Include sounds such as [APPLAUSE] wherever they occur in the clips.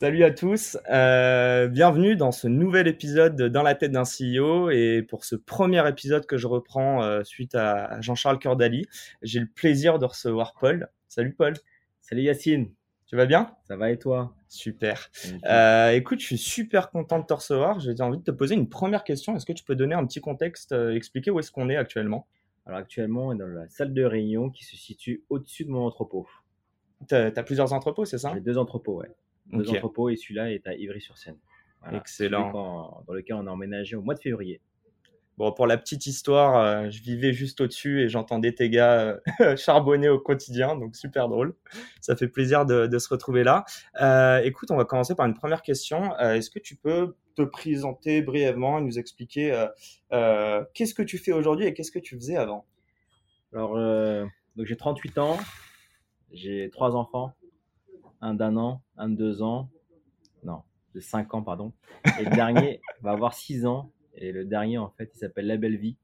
Salut à tous, euh, bienvenue dans ce nouvel épisode de Dans la tête d'un CEO et pour ce premier épisode que je reprends euh, suite à Jean-Charles Cordali, j'ai le plaisir de recevoir Paul. Salut Paul. Salut Yacine. Tu vas bien? Ça va et toi? Super. Euh, écoute, je suis super content de te recevoir. J'ai envie de te poser une première question. Est-ce que tu peux donner un petit contexte, expliquer où est-ce qu'on est actuellement? Alors actuellement, on est dans la salle de réunion qui se situe au-dessus de mon entrepôt. Tu as, plusieurs entrepôts, c'est ça? J'ai deux entrepôts, ouais. Deux entrepôts et celui-là est à Ivry-sur-Seine. Excellent. dans lequel on a emménagé au mois de février. Bon, pour la petite histoire, euh, je vivais juste au-dessus et j'entendais tes gars euh, [LAUGHS] charbonner au quotidien, donc super drôle. Ça fait plaisir de, de se retrouver là. Euh, écoute, on va commencer par une première question. Est-ce que tu peux te présenter brièvement et nous expliquer qu'est-ce que tu fais aujourd'hui et qu'est-ce que tu faisais avant? Alors, donc j'ai 38 ans, j'ai trois enfants, un d'un an, un de deux ans, non, de cinq ans, pardon, et le dernier [LAUGHS] va avoir six ans et le dernier, en fait, il s'appelle La Belle Vie.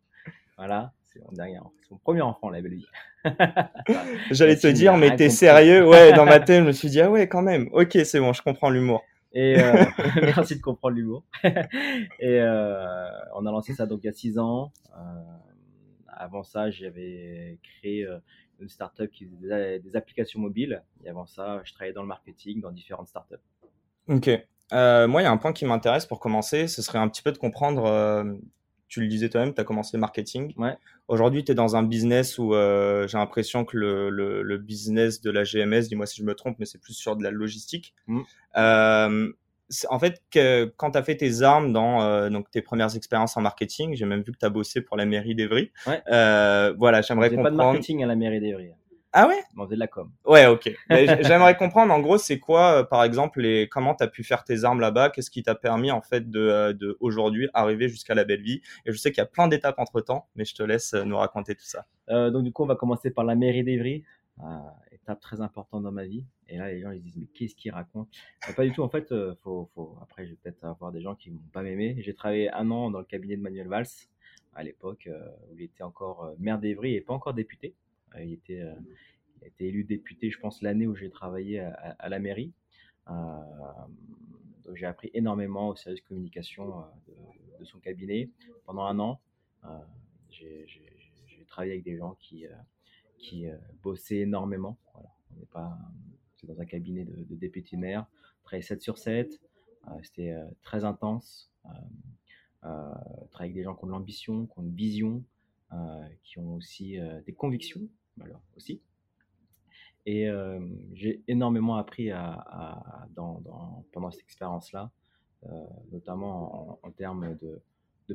Voilà, c'est mon dernier, c'est mon premier enfant, La Belle Vie. [LAUGHS] J'allais te dire, mais t'es sérieux? Ouais, dans ma [LAUGHS] tête, je me suis dit, ah ouais, quand même. Ok, c'est bon, je comprends l'humour. Et euh, merci de comprendre l'humour. et euh, on a lancé ça donc il y a six ans. Euh, avant ça, j'avais créé une startup qui faisait des applications mobiles. Et avant ça, je travaillais dans le marketing dans différentes startups. Ok. Euh, moi, il y a un point qui m'intéresse pour commencer, ce serait un petit peu de comprendre, euh, tu le disais toi-même, tu as commencé le marketing. Ouais. Aujourd'hui, tu es dans un business où euh, j'ai l'impression que le, le, le, business de la GMS, dis-moi si je me trompe, mais c'est plus sur de la logistique. Mm. Euh, en fait, que, quand tu as fait tes armes dans euh, donc tes premières expériences en marketing, j'ai même vu que tu as bossé pour la mairie d'Evry. Ouais. voilà, j'aimerais comprendre. pas de marketing à la mairie d'Evry. Ah ouais? On faisait de la com. Ouais, ok. [LAUGHS] J'aimerais comprendre, en gros, c'est quoi, euh, par exemple, les, comment tu as pu faire tes armes là-bas? Qu'est-ce qui t'a permis, en fait, de, euh, de aujourd'hui arriver jusqu'à la belle vie Et je sais qu'il y a plein d'étapes entre-temps, mais je te laisse euh, nous raconter tout ça. Euh, donc, du coup, on va commencer par la mairie d'Evry. Euh, étape très importante dans ma vie. Et là, les gens, ils se disent, mais qu'est-ce qu'il raconte Pas du tout. En fait, faut, faut... après, je vais peut-être avoir des gens qui vont pas m'aimer. J'ai travaillé un an dans le cabinet de Manuel Valls, à l'époque, où il était encore maire d'Evry et pas encore député. il était il a élu député, je pense, l'année où j'ai travaillé à, la mairie. Euh, donc j'ai appris énormément au service communication euh, de, son cabinet pendant un an. Euh, j'ai travaillé avec des gens qui, euh, qui bossaient énormément. On n'est pas c'est dans un cabinet de, député maire, travailler 7 sur 7. C'était très intense. travailler avec des gens qui ont de l'ambition, qui ont une vision, qui ont aussi des convictions, alors aussi. Et euh, j'ai énormément appris à, pendant cette expérience-là, euh, notamment en, termes de,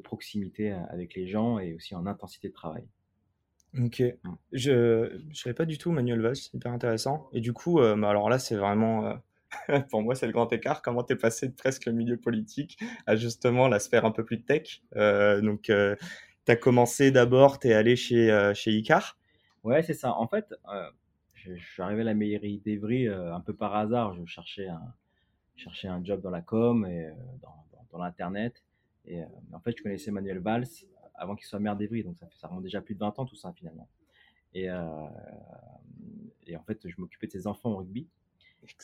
proximité avec les gens et aussi en intensité de travail. Ok, mmh. je ne savais pas du tout Manuel Valls, hyper intéressant. Et du coup, euh, bah alors là, c'est vraiment, euh, [LAUGHS] pour moi, c'est le grand écart. Comment tu es passé de presque le milieu politique à justement la sphère un peu plus tech? Euh, Donc, tu as commencé d'abord, tu es allé chez, chez Icar Ouais, c'est ça. En fait, je, je, suis arrivé à la mairie d'Evry un peu par hasard. Je cherchais un, cherchais un job dans la com et dans, dans, dans l'internet. Et en fait, je connaissais Manuel Valls avant qu'il soit maire d'Evry, donc ça, fait, ça remonte déjà plus de 20 ans tout ça finalement. Et, euh, et en fait, je m'occupais de ses enfants au rugby.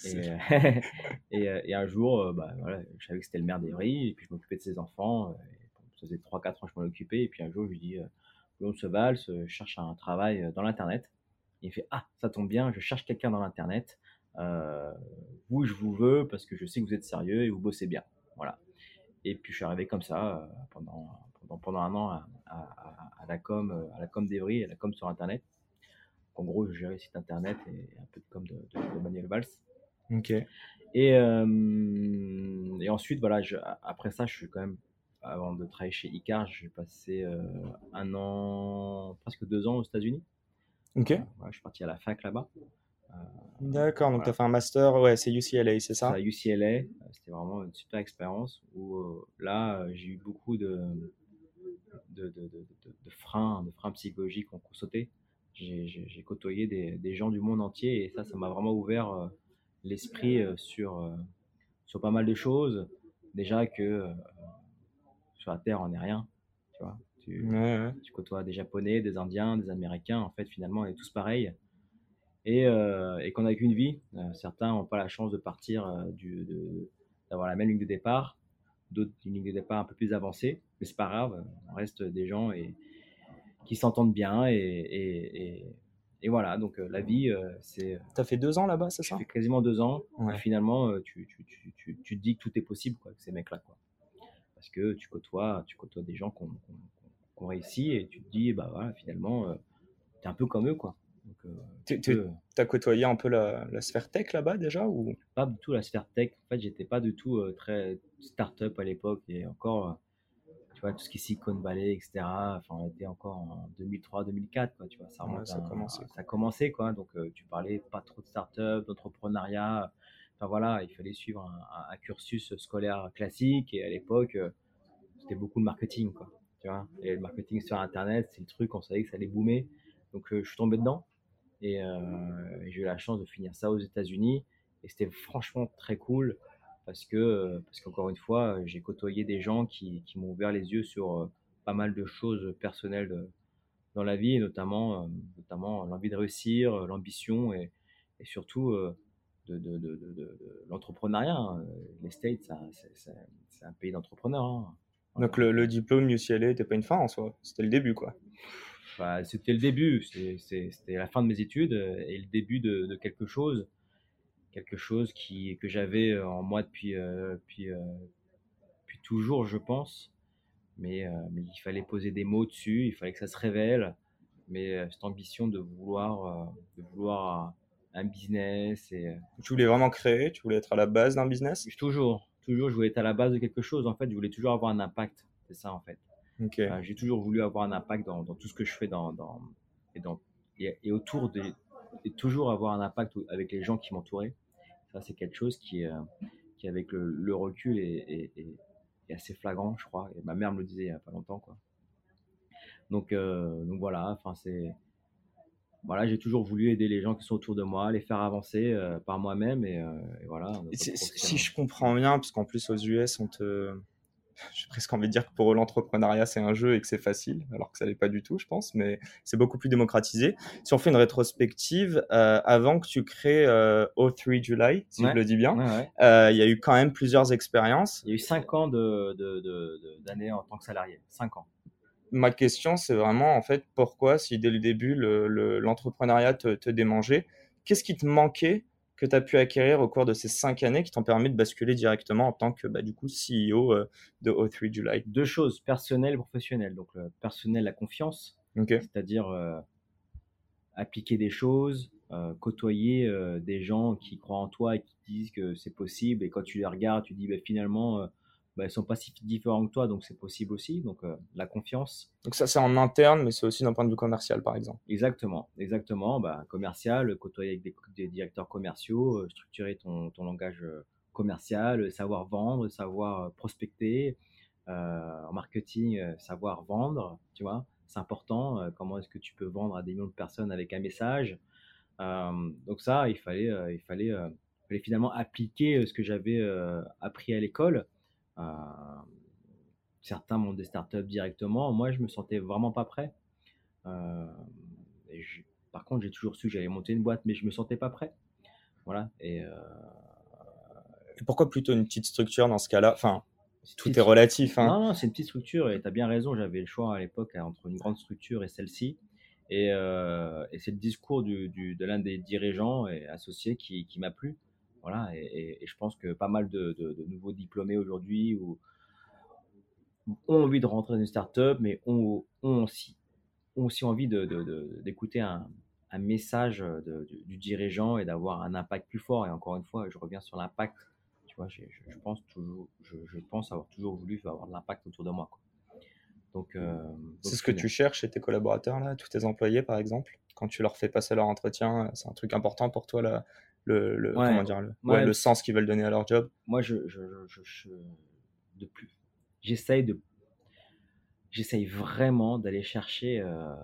Et, [LAUGHS] et, et, un jour, bah, voilà, je savais que c'était le maire d'Evry, et puis je m'occupais de ses enfants. Et ça faisait 3-4 ans que je m'en occupais, et puis un jour, je lui dis, euh, se Valls, je cherche un travail dans l'internet. Il fait Ah, ça tombe bien, je cherche quelqu'un dans l'internet. Euh, vous, je vous veux parce que je sais que vous êtes sérieux et vous bossez bien. Voilà. Et puis je suis arrivé comme ça euh, pendant, pendant, pendant un an à, à, à la com, euh, à la com d'Evry, à la com sur internet. En gros, je gérais le site internet et un peu de com de, de, de Manuel Valls. Ok. Et, euh, et ensuite, voilà, je, après ça, je suis quand même, avant de travailler chez Icar, j'ai passé euh, un an, presque deux ans aux États-Unis. Ok. Je suis parti à la fac là-bas. D'accord, donc tu as fait un master, ouais, c'est UCLA, c'est ça? À UCLA, c'était vraiment une super expérience où là, j'ai eu beaucoup de, de, de, de, freins, de freins psychologiques ont sauté. J'ai côtoyé des, des, gens du monde entier et ça, ça m'a vraiment ouvert l'esprit sur, sur pas mal de choses. Déjà que sur la Terre, on n'est rien, tu vois. Tu, tu, côtoies des Japonais, des Indiens, des Américains. En fait, finalement, on est tous pareils. Et, euh, et qu'on n'a qu'une vie. Euh, certains n'ont pas la chance de partir, euh, du, d'avoir la même ligne de départ. D'autres, une ligne de départ un peu plus avancée. Mais c'est pas grave. On reste des gens et, qui s'entendent bien. Et, et, et voilà. Donc, la vie, c'est. Tu as fait deux ans là-bas, c'est ça? fait quasiment deux ans. Et finalement, tu, tu, tu, tu, te dis que tout est possible, quoi, avec ces mecs-là, quoi parce que tu côtoies, tu côtoies des gens qui ont, réussi et tu te dis, bah voilà, finalement, euh, tu es un peu comme eux, quoi. Euh, tu as côtoyé un peu la, sphère tech là-bas déjà ou? Pas du tout la sphère tech. En fait, j'étais pas du tout euh, très start-up à l'époque et encore, tu vois, tout ce qui est Silicon Valley, etc. Enfin, on était encore en 2003-2004, quoi. Tu vois, ça, commencé. ça a commencé, quoi. Donc, tu parlais pas trop de start-up, d'entrepreneuriat voilà, il fallait suivre un, cursus scolaire classique et à l'époque, euh, c'était beaucoup de marketing, quoi. Tu vois, et le marketing sur Internet, c'est le truc, on savait que ça allait boomer. Donc, euh, je suis tombé dedans et, euh, j'ai eu la chance de finir ça aux États-Unis et c'était franchement très cool parce que, parce qu'encore une fois, j'ai côtoyé des gens qui, qui m'ont ouvert les yeux sur pas mal de choses personnelles dans la vie, et notamment, notamment l'envie de réussir, l'ambition et, et surtout de, de, de, de l'entrepreneuriat. Hein. Les States, c'est un pays d'entrepreneurs. Hein. Donc le, le, diplôme UCLA n'était pas une fin en soi, c'était le début quoi. Bah, c'était le début, c'était la fin de mes études et le début de, quelque chose, quelque chose qui, que j'avais en moi depuis, euh, depuis, euh, depuis, toujours, je pense. Mais, euh, mais, il fallait poser des mots dessus, il fallait que ça se révèle. Mais cette ambition de vouloir, de vouloir un business. Et, euh, tu voulais vraiment créer Tu voulais être à la base d'un business? Toujours, toujours. Je voulais être à la base de quelque chose. En fait, je voulais toujours avoir un impact. C'est ça, en fait. Euh, j'ai toujours voulu avoir un impact dans, tout ce que je fais dans, dans et, dans, et, autour de. Et toujours avoir un impact avec les gens qui m'entouraient. Ça, c'est quelque chose qui, euh, qui avec le, recul, est, est, assez flagrant, je crois. Et ma mère me le disait il n'y a pas longtemps, quoi. Donc, donc voilà, enfin, c'est voilà, j'ai toujours voulu aider les gens qui sont autour de moi, les faire avancer euh, par moi-même et, euh, voilà. si je comprends bien, parce qu'en plus aux US, on te, j'ai presque envie de dire que pour eux l'entrepreneuriat c'est un jeu et que c'est facile, alors que ça l'est pas du tout, je pense, mais c'est beaucoup plus démocratisé. Si on fait une rétrospective, euh, avant que tu crées O3 July, si je le dis bien, il y a eu quand même plusieurs expériences. Il y a eu cinq ans de, d'années en tant que salarié, cinq ans ma question, c'est vraiment, en fait, pourquoi, si dès le début, l'entrepreneuriat le, te, te, démangeait, qu'est-ce qui te manquait que tu as pu acquérir au cours de ces cinq années qui t'ont permis de basculer directement en tant que, bah, du coup, CEO euh, de O3 July Deux choses, personnelles et professionnelles. Donc, le personnel, la confiance, c'est-à-dire euh, appliquer des choses, euh, côtoyer des gens qui croient en toi et qui disent que c'est possible. Et quand tu les regardes, tu dis, bah, finalement, bah, sont pas si différents que toi, donc c'est possible aussi. Donc euh, la confiance. Donc ça c'est en interne, mais c'est aussi d'un point de vue commercial, par exemple. Exactement, exactement. Bah, commercial, côtoyer avec des, directeurs commerciaux, euh, structurer ton, ton langage euh, commercial, savoir vendre, savoir prospecter. en marketing, savoir vendre, tu vois, c'est important. comment est-ce que tu peux vendre à des millions de personnes avec un message Donc ça, il fallait, il fallait, il fallait finalement appliquer ce que j'avais appris à l'école certains montent des startups directement. Moi, je me sentais vraiment pas prêt. Euh, par contre, j'ai toujours su que j'allais monter une boîte, mais je me sentais pas prêt. Voilà. Et, euh, pourquoi plutôt une petite structure dans ce cas-là? Enfin, tout est relatif. Hein. Non, c'est une petite structure et tu as bien raison. J'avais le choix à l'époque entre une grande structure et celle-ci. Et, euh, c'est le discours du, de l'un des dirigeants et associés qui, qui m'a plu. Voilà, et, je pense que pas mal de, nouveaux diplômés aujourd'hui ont envie de rentrer dans une startup, mais ont, ont, aussi, ont aussi envie d'écouter un, un, message du dirigeant et d'avoir un impact plus fort. Et encore une fois, je reviens sur l'impact. Tu vois, je, pense toujours, je, pense avoir toujours voulu avoir de l'impact autour de moi. Donc, euh, c'est ce que tu cherches chez tes collaborateurs, là, tous tes employés, par exemple? Quand tu leur fais passer leur entretien, c'est un truc important pour toi, le, le, comment dire, le, le sens qu'ils veulent donner à leur job Moi, je, je, je, de plus, j'essaye de, j'essaye vraiment d'aller chercher, euh,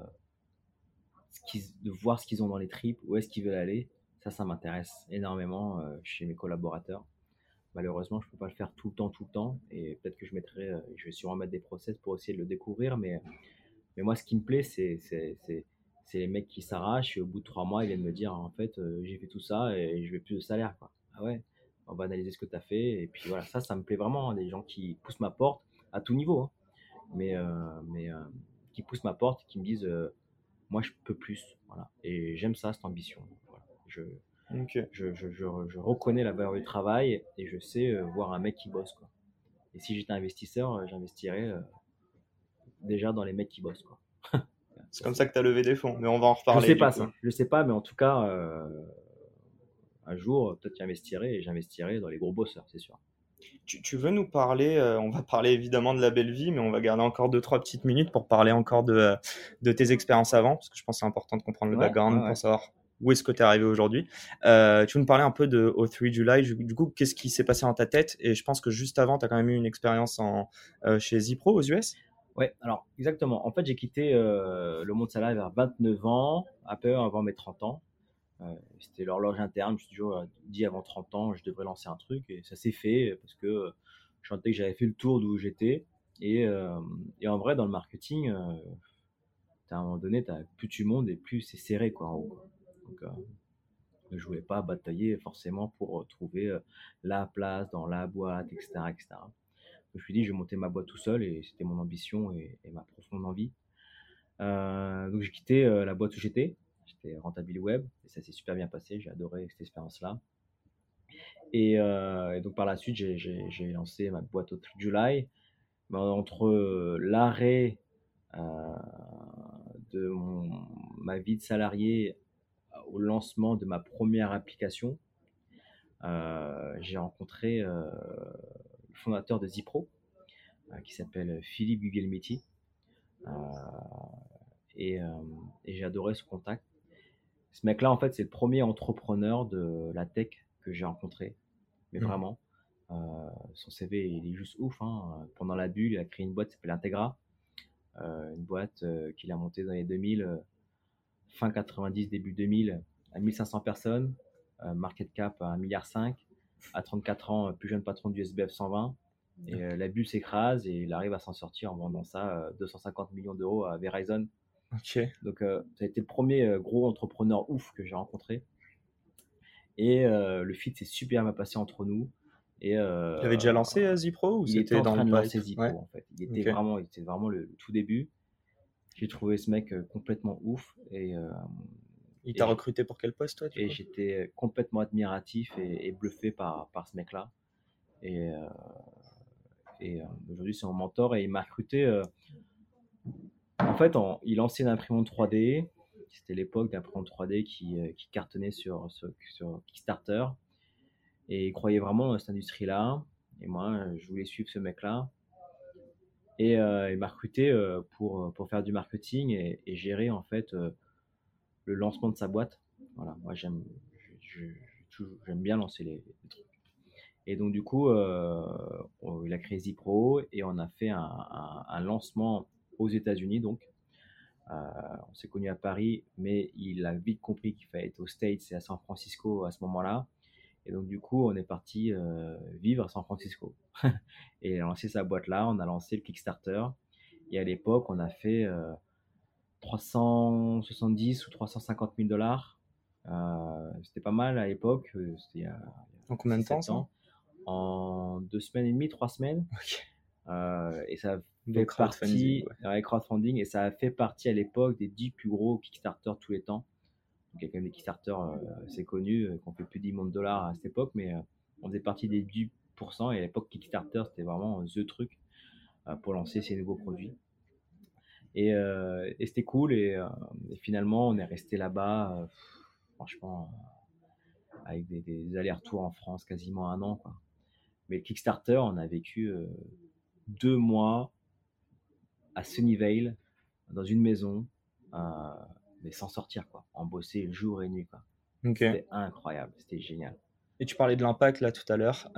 ce de voir ce qu'ils ont dans les tripes, où est-ce qu'ils veulent aller. Ça, ça m'intéresse énormément euh, chez mes collaborateurs. Malheureusement, je peux pas le faire tout le temps, tout le temps, et peut-être que je mettrai, euh, je vais sûrement mettre des process pour essayer de le découvrir, mais, mais moi, ce qui me plaît, c'est, c'est, les mecs qui s'arrachent et au bout de trois mois, ils viennent me dire en fait, euh, j'ai fait tout ça et je veux plus de salaire. Quoi. Ah ouais, on va analyser ce que tu as fait. Et puis voilà, ça, ça me plaît vraiment. Hein, des gens qui poussent ma porte à tout niveau, hein. mais, euh, mais euh, qui poussent ma porte, qui me disent moi, je peux plus. Voilà. Et j'aime ça, cette ambition. Voilà. Je, je, je, je, reconnais la valeur du travail et je sais voir un mec qui bosse. Quoi. Et si j'étais investisseur, j'investirais déjà dans les mecs qui bossent. Quoi. C'est comme ça que tu as levé des fonds, mais on va en reparler. Je sais pas ça. Je sais pas, mais en tout cas, euh, un jour, peut-être j'investirai et j'investirai dans les gros bosseurs, c'est sûr. Tu, veux nous parler, euh, on va parler évidemment de la belle vie, mais on va garder encore deux, trois petites minutes pour parler encore de, euh, de tes expériences avant, parce que je pense que c'est important de comprendre le background pour savoir où est-ce que tu es arrivé aujourd'hui. tu veux nous parler un peu de O3 July, du coup, qu'est-ce qui s'est passé dans ta tête? Et je pense que juste avant, tu as quand même eu une expérience en, chez Zipro aux US Ouais, alors exactement. En fait, j'ai quitté euh, le monde salarié vers 29 ans, un peu avant mes 30 ans. Euh, c'était l'horloge interne. Je me suis toujours dit avant 30 ans, je devrais lancer un truc. Et ça s'est fait parce que je sentais que j'avais fait le tour d'où j'étais. Et, euh, en vrai, dans le marketing, à un moment donné, as, plus tu montes et plus c'est serré. Quoi, en haut. Donc, je voulais pas batailler forcément pour trouver la place dans la boîte, etc. etc me suis dit, je vais monter ma boîte tout seul et c'était mon ambition et, ma profonde envie. Euh, donc j'ai quitté euh, la boîte où j'étais, j'étais Rentability Web et ça s'est super bien passé, j'ai adoré cette expérience-là. Et, euh, donc par la suite, j'ai lancé ma boîte au July. Ben, entre l'arrêt de ma vie de salarié au lancement de ma première application, j'ai rencontré fondateur de Zipro, euh, qui s'appelle Philippe Gugelmetti. Euh, et, euh, et j'ai adoré ce contact. Ce mec-là, en fait, c'est le premier entrepreneur de la tech que j'ai rencontré. Mais mmh. vraiment, son CV, il est juste ouf. Hein. Pendant la bulle, il a créé une boîte qui s'appelle Integra. une boîte qu'il a montée dans les 2000, fin 90, début 2000, à 1500 personnes, market cap à 1,5 milliard à 34 ans, plus jeune patron du SBF 120. Et euh, la bulle s'écrase et il arrive à s'en sortir en vendant ça 250 euh, millions d'euros à Verizon. Ok. Donc, euh, ça a été le premier gros entrepreneur ouf que j'ai rencontré. Et le fit s'est super bien passé entre nous. Et, euh, il avait déjà lancé Zipro ou Il était en train de lancer Zipro en fait. Il était vraiment, il était vraiment le, tout début. J'ai trouvé ce mec complètement ouf et il t'a recruté pour quel poste, toi Et j'étais complètement admiratif et, bluffé par, par ce mec-là. Et, euh, et euh, aujourd'hui, c'est mon mentor et il m'a recruté. Euh, en fait, il lançait une imprimante 3D. C'était l'époque d'imprimante 3D qui, qui, cartonnait sur, sur, Kickstarter. Et il croyait vraiment dans cette industrie-là. Et moi, je voulais suivre ce mec-là. Et il m'a recruté pour, pour faire du marketing et, et gérer en fait le lancement de sa boîte. Voilà, moi j'aime, j'aime bien lancer les, trucs. Et donc du coup, euh, il a créé Zipro et on a fait un, lancement aux États-Unis. Donc, euh, on s'est connu à Paris, mais il a vite compris qu'il fallait être aux States et à San Francisco à ce moment-là. Et donc du coup, on est parti euh, vivre à San Francisco. [LAUGHS] et il a lancé sa boîte là. On a lancé le Kickstarter. Et à l'époque, on a fait 370 ou 350 000 dollars. Euh, c'était pas mal à l'époque. Euh, c'était en combien de temps En deux semaines et demie, trois semaines. [LAUGHS] Euh, et ça fait partie avec crowdfunding et ça a fait partie à l'époque des 10 plus gros Kickstarter tous les temps. Donc il y a quand même des Kickstarter assez connus qui ont fait plus de 10 millions de dollars à cette époque, mais on faisait partie des 10% et à l'époque Kickstarter c'était vraiment the truc pour lancer ces nouveaux produits. Euh, et, c'était cool. Euh, et, finalement, on est resté là-bas, euh, franchement, avec des, allers-retours en France quasiment un an. Quoi. Mais le Kickstarter, on a vécu deux mois à Sunnyvale, dans une maison, mais sans sortir, quoi. En bosser jour et nuit, quoi. C'était incroyable, c'était génial. Et tu parlais de l'impact là tout à l'heure.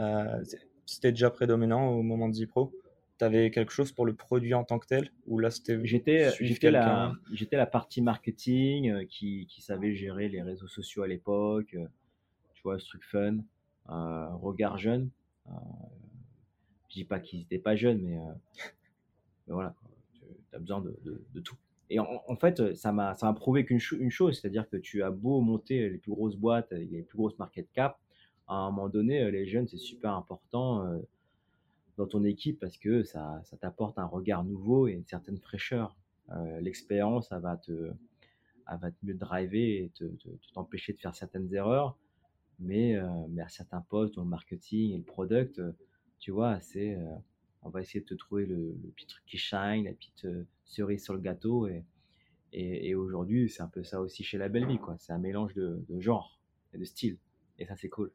c'était déjà prédominant au moment de Zipro? Tu avais quelque chose pour le produit en tant que tel Ou là, c'était. J'étais, j'étais, la, j'étais la partie marketing euh, qui, qui, savait gérer les réseaux sociaux à l'époque. Euh, tu vois, ce truc fun. Euh, regard jeune. Euh, je dis pas qu'ils étaient pas jeunes, mais, mais voilà, tu as besoin de, de, tout. Et en, fait, ça m'a, ça m'a prouvé qu'une une chose, c'est-à-dire que tu as beau monter les plus grosses boîtes, les plus grosses market cap, à un moment donné, les jeunes, c'est super important dans ton équipe parce que ça, ça t'apporte un regard nouveau et une certaine fraîcheur. Euh, l'expérience, ça va te, elle va te mieux driver et te, t'empêcher de faire certaines erreurs. Mais, euh, mais à certains postes, dans le marketing et le product, euh, tu vois, c'est, on va essayer de te trouver le, petit truc qui shine, la petite cerise sur le gâteau. Et, et, aujourd'hui, c'est un peu ça aussi chez la belle vie, quoi. C'est un mélange de, de genre et de style. Et ça, c'est cool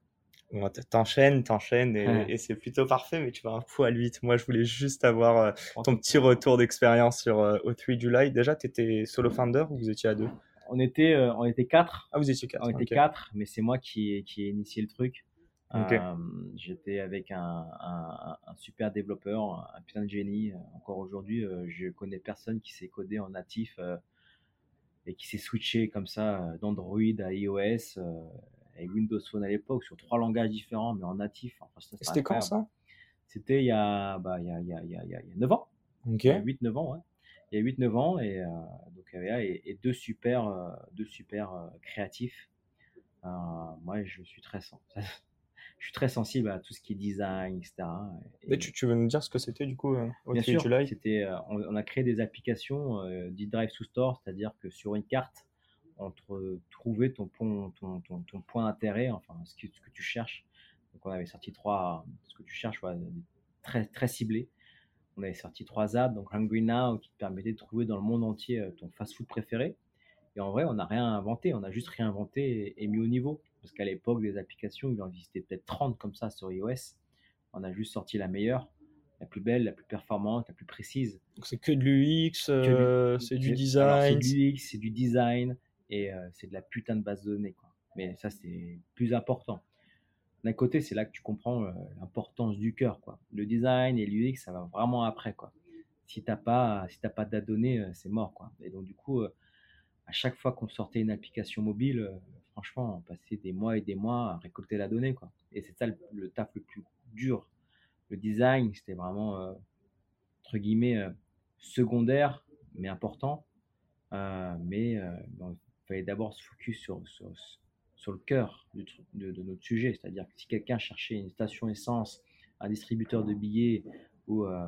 t'enchaînes, t'enchaînes et, c'est plutôt parfait, mais tu vas un poil vite. Moi, je voulais juste avoir euh, ton petit retour d'expérience sur euh, O3 July. Déjà, tu étais solo founder ou vous étiez à deux? On était, euh, on était quatre. Ah, vous étiez quatre. On était quatre, mais c'est moi qui, qui ai initié le truc. J'étais avec un, un, super développeur, un putain de génie. Encore aujourd'hui, je connais personne qui s'est codé en natif et qui s'est switché comme ça d'Android à iOS avec Windows Phone à l'époque sur trois langages différents, mais en natif. C'était quand ça? C'était il, y a, bah, il, y il, y a, il, y a, 9 ans. Ok. 8-9 ans, ouais. Il y a 8-9 ans et, euh, donc, et, et, deux super, euh, deux super euh, créatifs. moi, je suis très [LAUGHS] je suis très sensible à tout ce qui est design, etc. Et, tu, tu, veux nous dire ce que c'était du coup Bien sûr, c'était, on, on, a créé des applications euh, drive to store, c'est-à-dire que sur une carte, entre trouver ton, ton, ton, ton point d'intérêt, enfin ce que, ce que, tu cherches. Donc on avait sorti trois, ce que tu cherches, très, très ciblé. On avait sorti trois apps, donc Hungry Now qui te permettait de trouver dans le monde entier euh, ton fast-food préféré. Et en vrai, on n'a rien inventé, on a juste réinventé et, mis au niveau. Parce qu'à l'époque, des applications, il en existait peut-être 30 comme ça sur iOS. On a juste sorti la meilleure, la plus belle, la plus performante, la plus précise. Donc c'est que de l'UX, euh, c'est du design. C'est du UX, c'est du design, et euh, c'est de la putain de base de données. Quoi. Mais ça, c'est plus important. D'un côté, c'est là que tu comprends euh, l'importance du cœur. Quoi. Le design et l'UX, ça va vraiment après. Quoi. Si tu n'as pas, si pas de données, euh, c'est mort. Quoi. Et donc, du coup, à chaque fois qu'on sortait une application mobile, franchement, on passait des mois et des mois à récolter la donnée. Quoi. Et c'est ça le, taf le plus dur. Le design, c'était vraiment, entre guillemets, secondaire, mais important. mais il fallait d'abord se focus sur, sur, sur le cœur de, de, notre sujet. C'est-à-dire que si quelqu'un cherchait une station essence, un distributeur de billets ou, euh,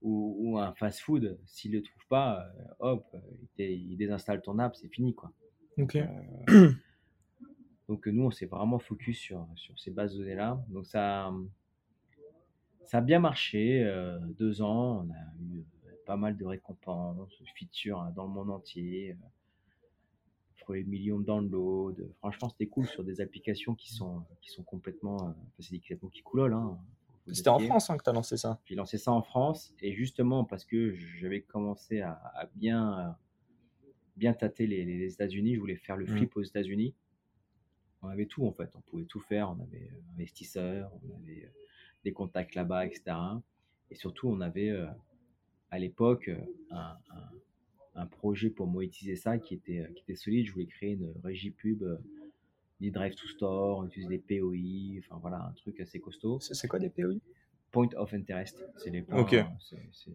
ou, un fast-food, s'il ne le trouve pas, euh, hop, il, désinstalle ton app, c'est fini. Quoi. Donc, euh, [CLEARS THROAT] donc nous, on s'est vraiment focus sur, sur ces bases de données-là. Donc ça, ça a bien marché. deux ans, on a eu pas mal de récompenses, de features dans le monde entier pour les millions de downloads. Franchement, c'était cool sur des applications qui sont, qui sont complètement. Euh, c'est des applications qui coulolent. Hein, c'était en France hein, que tu as lancé ça J'ai lancé ça en France et justement parce que j'avais commencé à, bien, bien tâter les, États-Unis, je voulais faire le mmh. flip aux États-Unis. On avait tout en fait, on pouvait tout faire. On avait euh, investisseurs, on avait euh, des contacts là-bas, etc. Et surtout, on avait à l'époque un, un projet pour monétiser ça qui était, euh, qui était solide. Je voulais créer une régie pub, euh, des drive to store, on utilise des POI, enfin voilà, un truc assez costaud. C'est quoi des POI Point of Interest. C'est les points,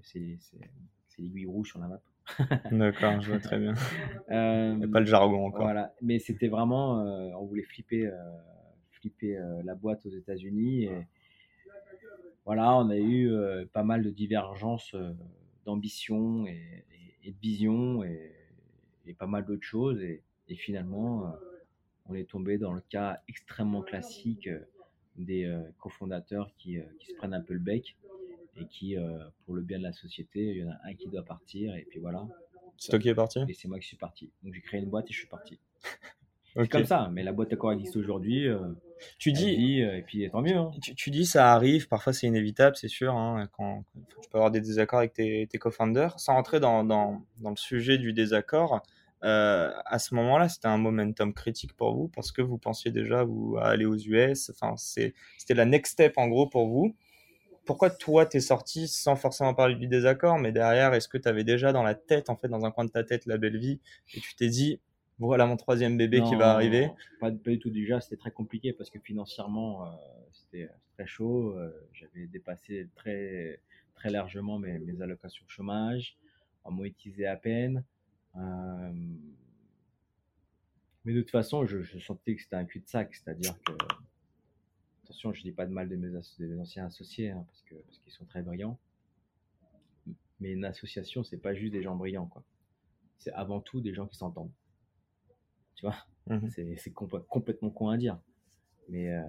c'est l'aiguille rouge sur la map. [LAUGHS] D'accord, je vois très bien. [LAUGHS] euh, pas le jargon encore. Voilà, mais c'était vraiment, euh, on voulait flipper, flipper la boîte aux États-Unis. Et voilà, on a eu pas mal de divergences d'ambition et, de vision et, pas mal d'autres choses. Et, finalement, euh, on est tombé dans le cas extrêmement classique euh, des euh, cofondateurs qui, qui, se prennent un peu le bec et qui, pour le bien de la société, il y en a un qui doit partir et puis voilà. C'est toi qui es parti? Et c'est moi qui suis parti. Donc j'ai créé une boîte et je suis parti. [LAUGHS] Comme ça, mais la boîte à corps existe aujourd'hui. euh, Tu dis, vit, euh, et puis tant mieux. hein. tu, tu dis ça arrive, parfois c'est inévitable, c'est sûr, hein, quand, quand tu peux avoir des désaccords avec tes, tes co-founders. Sans rentrer dans, dans, dans le sujet du désaccord, euh, à ce moment-là, c'était un momentum critique pour vous parce que vous pensiez déjà vous, à aller aux US. Enfin, c'était la next step en gros pour vous. Pourquoi toi t'es sorti sans forcément parler du désaccord, mais derrière, est-ce que tu avais déjà dans la tête, en fait, dans un coin de ta tête, la belle vie, et tu t'es dit, voilà mon troisième bébé qui va arriver Pas, pas du tout. Déjà, c'était très compliqué parce que financièrement, euh, c'était très chaud. euh, J'avais dépassé très, très largement mes, mes allocations chômage, en monétisé à peine. Euh, mais de toute façon, je, je sentais que c'était un cul-de-sac. C'est-à-dire que, attention, je dis pas de mal de mes, as- de mes anciens associés hein, parce que parce qu'ils sont très brillants. Mais une association, c'est pas juste des gens brillants, quoi. C'est avant tout des gens qui s'entendent. Tu vois Mhm. c'est c'est compl- complètement con à dire. Mais, euh,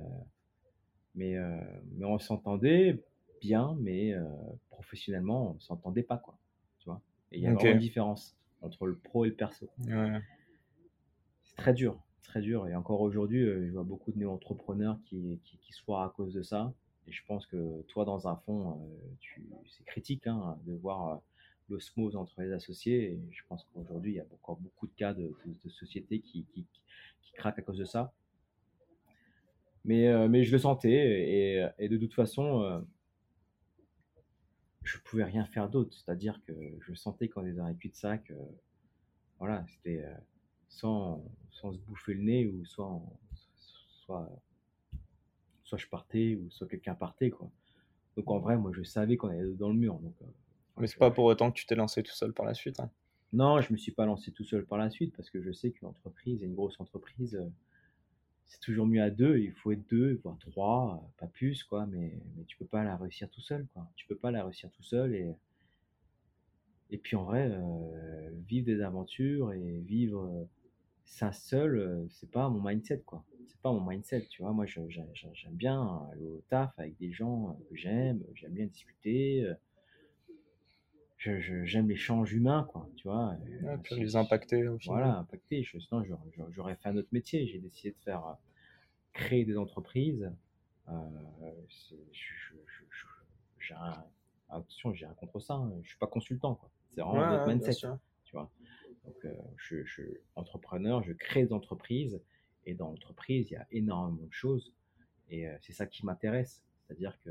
mais, euh, mais on s'entendait bien, mais euh, professionnellement, on s'entendait pas, quoi. Tu vois Et il y a Ok. vraiment une différence entre le pro et le perso. Ouais. C'est très dur, très dur. Et encore aujourd'hui, je vois beaucoup de néo-entrepreneurs qui, qui, qui soient à cause de ça. Et je pense que toi, dans un fond, c'est critique hein, de voir l'osmose entre les associés. Je pense qu'aujourd'hui, il y a encore beaucoup de cas de, de- sociétés qui, qui, craquent à cause de ça. Mais, euh, mais je le sentais. Et, de toute façon, euh, je pouvais rien faire d'autre. C'est-à-dire que je sentais qu'on était dans un cul-de-sac. euh, voilà, c'était euh, sans, sans se bouffer le nez ou soit, soit, soit je partais ou soit quelqu'un partait. Quoi. Donc en vrai, moi je savais qu'on allait dans le mur. Donc, euh, Mais c'est pas pour autant que tu t'es lancé tout seul par la suite. hein. Non, je me suis pas lancé tout seul par la suite parce que je sais qu'une entreprise, une grosse entreprise, euh, c'est toujours mieux à deux. Il faut être deux, voire trois, euh, pas plus, quoi. Mais, mais tu peux pas la réussir tout seul, quoi. Tu peux pas la réussir tout seul et et puis en vrai, euh, vivre des aventures et vivre ça seul, c'est pas mon mindset, quoi. C'est pas mon mindset, tu vois. Moi, j'aime bien aller au taf avec des gens que j'aime, j'aime bien discuter. Euh, je- je- j'aime l'échange humain, quoi, tu vois. Ouais, euh, puis les impacter au final. voilà, impacté. Je, sinon, j'aurais- fait un autre métier. J'ai décidé de faire euh, créer des entreprises. Euh, j'ai un, attention, j'ai rien contre ça. hein. Je suis pas consultant, quoi. C'est vraiment Ouais, notre mindset, tu vois. Donc, euh, je, je suis entrepreneur, je crée des entreprises. Et dans l'entreprise, il y a énormément de choses. Et euh, c'est ça qui m'intéresse. C'est-à-dire que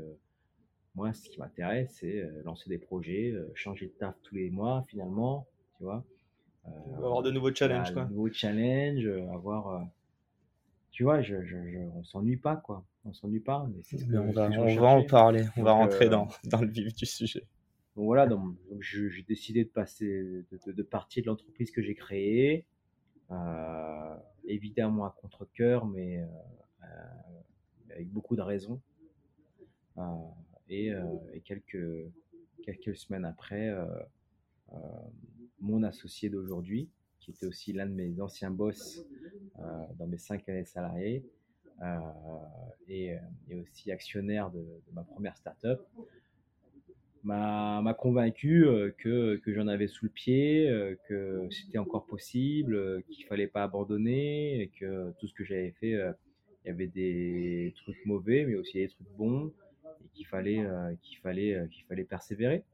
moi, ce qui m'intéresse, c'est euh, lancer des projets, euh, changer de taf tous les mois, finalement, tu vois. Euh, Avoir de nouveaux challenges, quoi. de nouveaux challenges, avoir. euh, tu vois, je, je, je- on s'ennuie pas, quoi. On s'ennuie pas. Mais c'est ce que, Mais on va, on va en parler, on va rentrer euh, dans, dans le vif du sujet. Donc voilà, donc, donc je- j'ai décidé de passer, de, de- de partir de l'entreprise que j'ai créée. Euh, évidemment à contre-coeur, mais euh, euh, avec beaucoup de raisons. Et, euh, quelques, semaines après, euh, euh, mon associé d'aujourd'hui, qui était aussi l'un de mes anciens boss dans mes cinq années salariées, et, et aussi actionnaire de, ma première startup, m'a convaincu que, j'en avais sous le pied, que c'était encore possible, qu'il fallait pas abandonner, que tout ce que j'avais fait, il y avait des trucs mauvais, mais aussi des trucs bons, et qu'il fallait, euh, qu'il fallait, euh, qu'il fallait persévérer.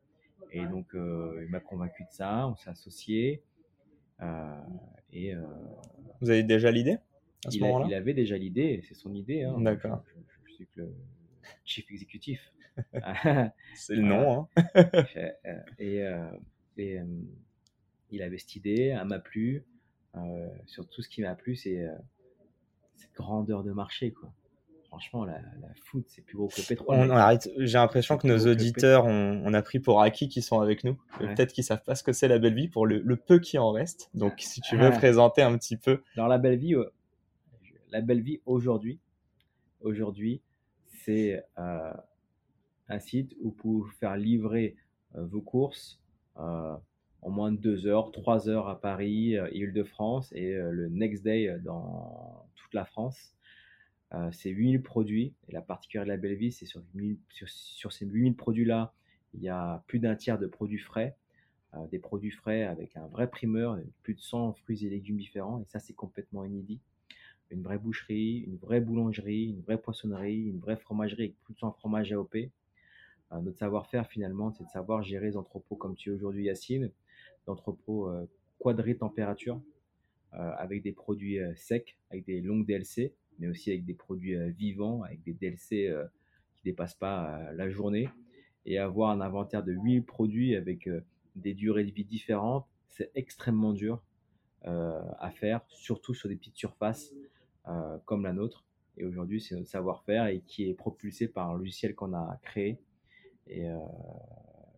Et donc, euh, il m'a convaincu de ça, on s'est associés, euh, et euh, Vous avez déjà l'idée à ce il, a- moment-là? il avait déjà l'idée, c'est son idée. Hein. D'accord. Je, je- je suis que le [LAUGHS] chief exécutif. [LAUGHS] C'est le nom. Hein. [LAUGHS] Et euh, et, euh, il avait cette idée, elle m'a plu. Euh, surtout, ce qui m'a plu, c'est euh, cette grandeur de marché. Quoi. Franchement, la, la foot, c'est plus gros que le pétrole. On, arrête. J'ai l'impression que nos auditeurs, on, on a pris pour acquis qu'ils sont avec nous. Ouais. Peut-être qu'ils savent pas ce que c'est la belle vie pour le, le peu qui en reste. Donc, si tu veux Ah. présenter un petit peu. Alors la belle vie, euh, la belle vie aujourd'hui, aujourd'hui, c'est euh, un site où vous pouvez faire livrer euh, vos courses en moins de deux heures, trois heures à Paris, Île-de-France et le next day dans toute la France. Euh, c'est 8000 produits et la particularité de la belle vie, c'est sur, 8000 sur, sur ces 8000 produits-là, il y a plus d'un tiers de produits frais, euh, des produits frais avec un vrai primeur, plus de 100 fruits et légumes différents et ça c'est complètement inédit. une vraie boucherie, une vraie boulangerie, une vraie poissonnerie, une vraie fromagerie avec plus de 100 fromages AOP. Euh, notre savoir-faire finalement, c'est de savoir gérer les entrepôts comme tu es aujourd'hui Yacine, d'entrepôts euh, quadrés température, euh, avec des produits secs, avec des longues DLC, mais aussi avec des produits vivants, avec des DLC qui dépassent pas la journée, et avoir un inventaire de 8 produits avec des durées de vie différentes, c'est extrêmement dur à faire, surtout sur des petites surfaces comme la nôtre. Et aujourd'hui, c'est notre savoir-faire et qui est propulsé par un logiciel qu'on a créé et, euh,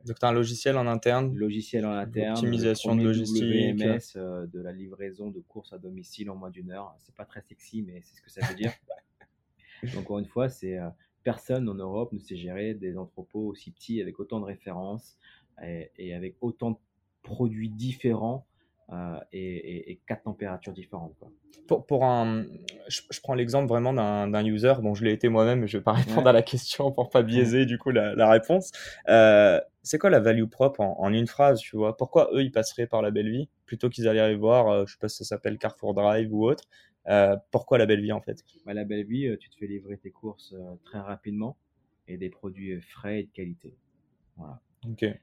donc, tu as un logiciel en interne Logiciel en interne. Optimisation de logistique. WMS, euh, de la livraison de courses à domicile en moins d'une heure. C'est pas très sexy, mais c'est ce que ça veut dire. [LAUGHS] Donc, encore une fois, c'est euh, personne en Europe ne sait gérer des entrepôts aussi petits avec autant de références et, et avec autant de produits différents euh, et, quatre températures différentes. Pour, pour un, je, prends l'exemple vraiment d'un user. Bon, je l'ai été moi-même, je vais pas répondre à la question pour pas biaiser du coup la, réponse. Euh, c'est quoi la value propre en, une phrase, tu vois? Pourquoi eux ils passeraient par la belle vie plutôt qu'ils allaient aller voir, euh, je sais pas si ça s'appelle Carrefour Drive ou autre. pourquoi la belle vie en fait? Bah, La belle vie, tu te fais livrer tes courses très rapidement et des produits frais et de qualité. Voilà.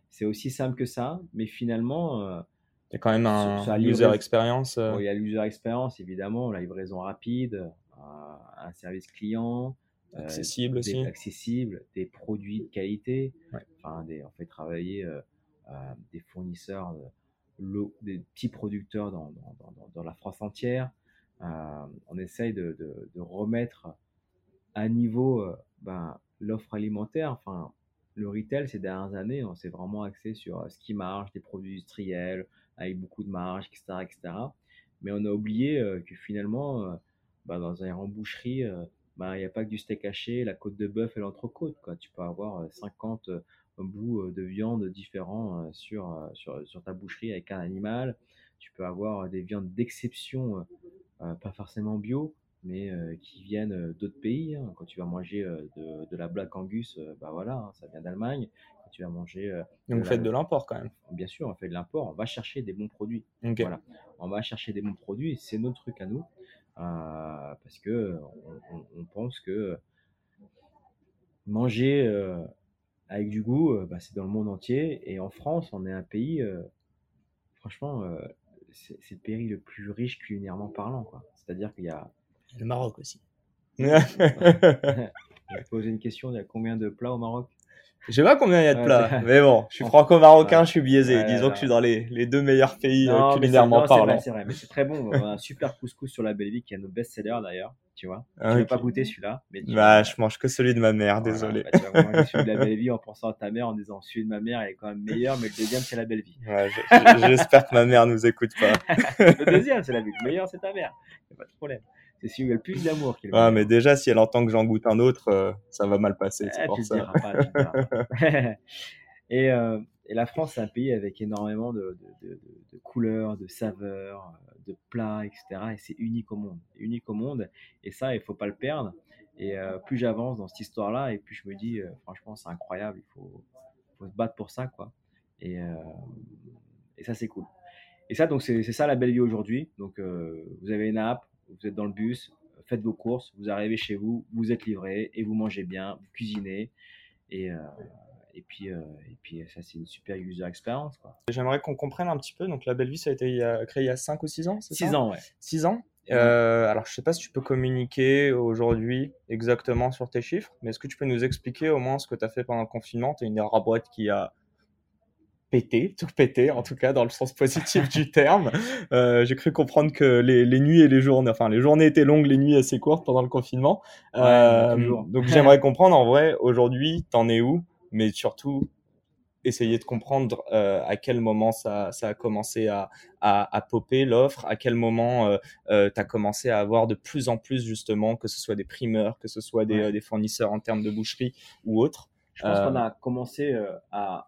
C'est aussi simple que ça, mais finalement, il y a quand même un user experience. Euh. il y a l'user experience, évidemment, la livraison rapide, euh, un service client. Euh, accessible aussi. Accessible, des produits de qualité. Enfin, des, on fait travailler des fournisseurs, des petits producteurs dans, dans, dans, la France entière. on essaye de, de, de, remettre à niveau ben, l'offre alimentaire. Enfin, le retail, ces dernières années, on s'est vraiment axé sur ce qui marche, des produits industriels, avec beaucoup de marge, etc. etc. Mais on a oublié euh, que finalement, euh, bah, dans un remboucherie, euh, bah, il n'y a pas que du steak haché, la côte de bœuf et l'entrecôte. Tu peux avoir 50 bouts de viande différents sur, sur, sur, ta boucherie avec un animal. Tu peux avoir des viandes d'exception, pas forcément bio, mais qui viennent d'autres pays. Hein. Quand tu vas manger de, de, la Black Angus, bah voilà, hein, ça vient d'Allemagne tu vas manger. Euh, Donc vous faites de l'import quand même. Bien sûr, on fait de l'import. On va chercher des bons produits. Voilà. On va chercher des bons produits. C'est notre truc à nous. Euh, parce que on, pense que manger euh, avec du goût, bah, c'est dans le monde entier. Et en France, on est un pays, franchement, c'est le pays le plus riche culinairement parlant. C'est-à-dire qu'il y a. Le Maroc aussi. [LAUGHS] [LAUGHS] Je vais poser une question il y a combien de plats au Maroc? Je sais pas combien il y a de plats, mais bon, je suis franco-marocain, je suis biaisé. Disons que je suis dans les, les deux meilleurs pays euh, culinairement parlant. C'est vrai, mais c'est très bon. On a un super couscous sur la Belleville qui est nos best-sellers d'ailleurs, tu vois. Ah, je n'ai pas goûté celui-là. Mais bah, je mange que celui de ma mère, désolé. Bah, tu vas manger celui de la Belleville en pensant à ta mère, en disant celui de ma mère est quand même meilleur, mais le deuxième c'est la Belleville. Ouais, J'espère que ma mère nous écoute pas. [LAUGHS] le deuxième c'est la Belleville, le meilleur c'est ta mère. Y a pas de problème. C'est celui où il y a le plus d'amour. Ah, mais déjà, si elle entend que j'en goûte un autre, euh, ça va mal passer. c'est eh, pour ça. [LAUGHS] et, euh, et, la France, c'est un pays avec énormément de, de, de, de, couleurs, de saveurs, de plats, etc. Et c'est unique au monde. Unique au monde. Et ça, il faut pas le perdre. Et euh, plus j'avance dans cette histoire-là, et plus je me dis, franchement, c'est incroyable. Il faut, faut, se battre pour ça, quoi. Et, et ça, c'est cool. Et ça, donc, c'est ça la belle vie aujourd'hui. Donc, vous avez une app, vous êtes dans le bus, faites vos courses, vous arrivez chez vous, vous êtes livré et vous mangez bien, vous cuisinez. Et, euh, et, puis, euh, et puis, ça, c'est une super user experience. J'aimerais qu'on comprenne un petit peu. Donc, la Belle Vie, ça a été créé il y a 5 ou 6 ans, c'est 6 ans, ouais. 6 ans? Euh, alors, je ne sais pas si tu peux communiquer aujourd'hui exactement sur tes chiffres, mais est-ce que tu peux nous expliquer au moins ce que tu as fait pendant le confinement? Tu es une boîte qui a pété, tout pété, en tout cas dans le sens positif du terme. Euh, j'ai cru comprendre que les, les, nuits et les journées, enfin les journées étaient longues, les nuits assez courtes pendant le confinement. Euh, donc j'aimerais comprendre en vrai, aujourd'hui, t'en es où? Mais surtout, essayer de comprendre euh, à quel moment ça, ça a commencé à, à, à popper l'offre, à quel moment euh, euh, tu as commencé à avoir de plus en plus justement, que ce soit des primeurs, que ce soit des, des fournisseurs en termes de boucherie ou autres. Je pense qu'on a commencé à,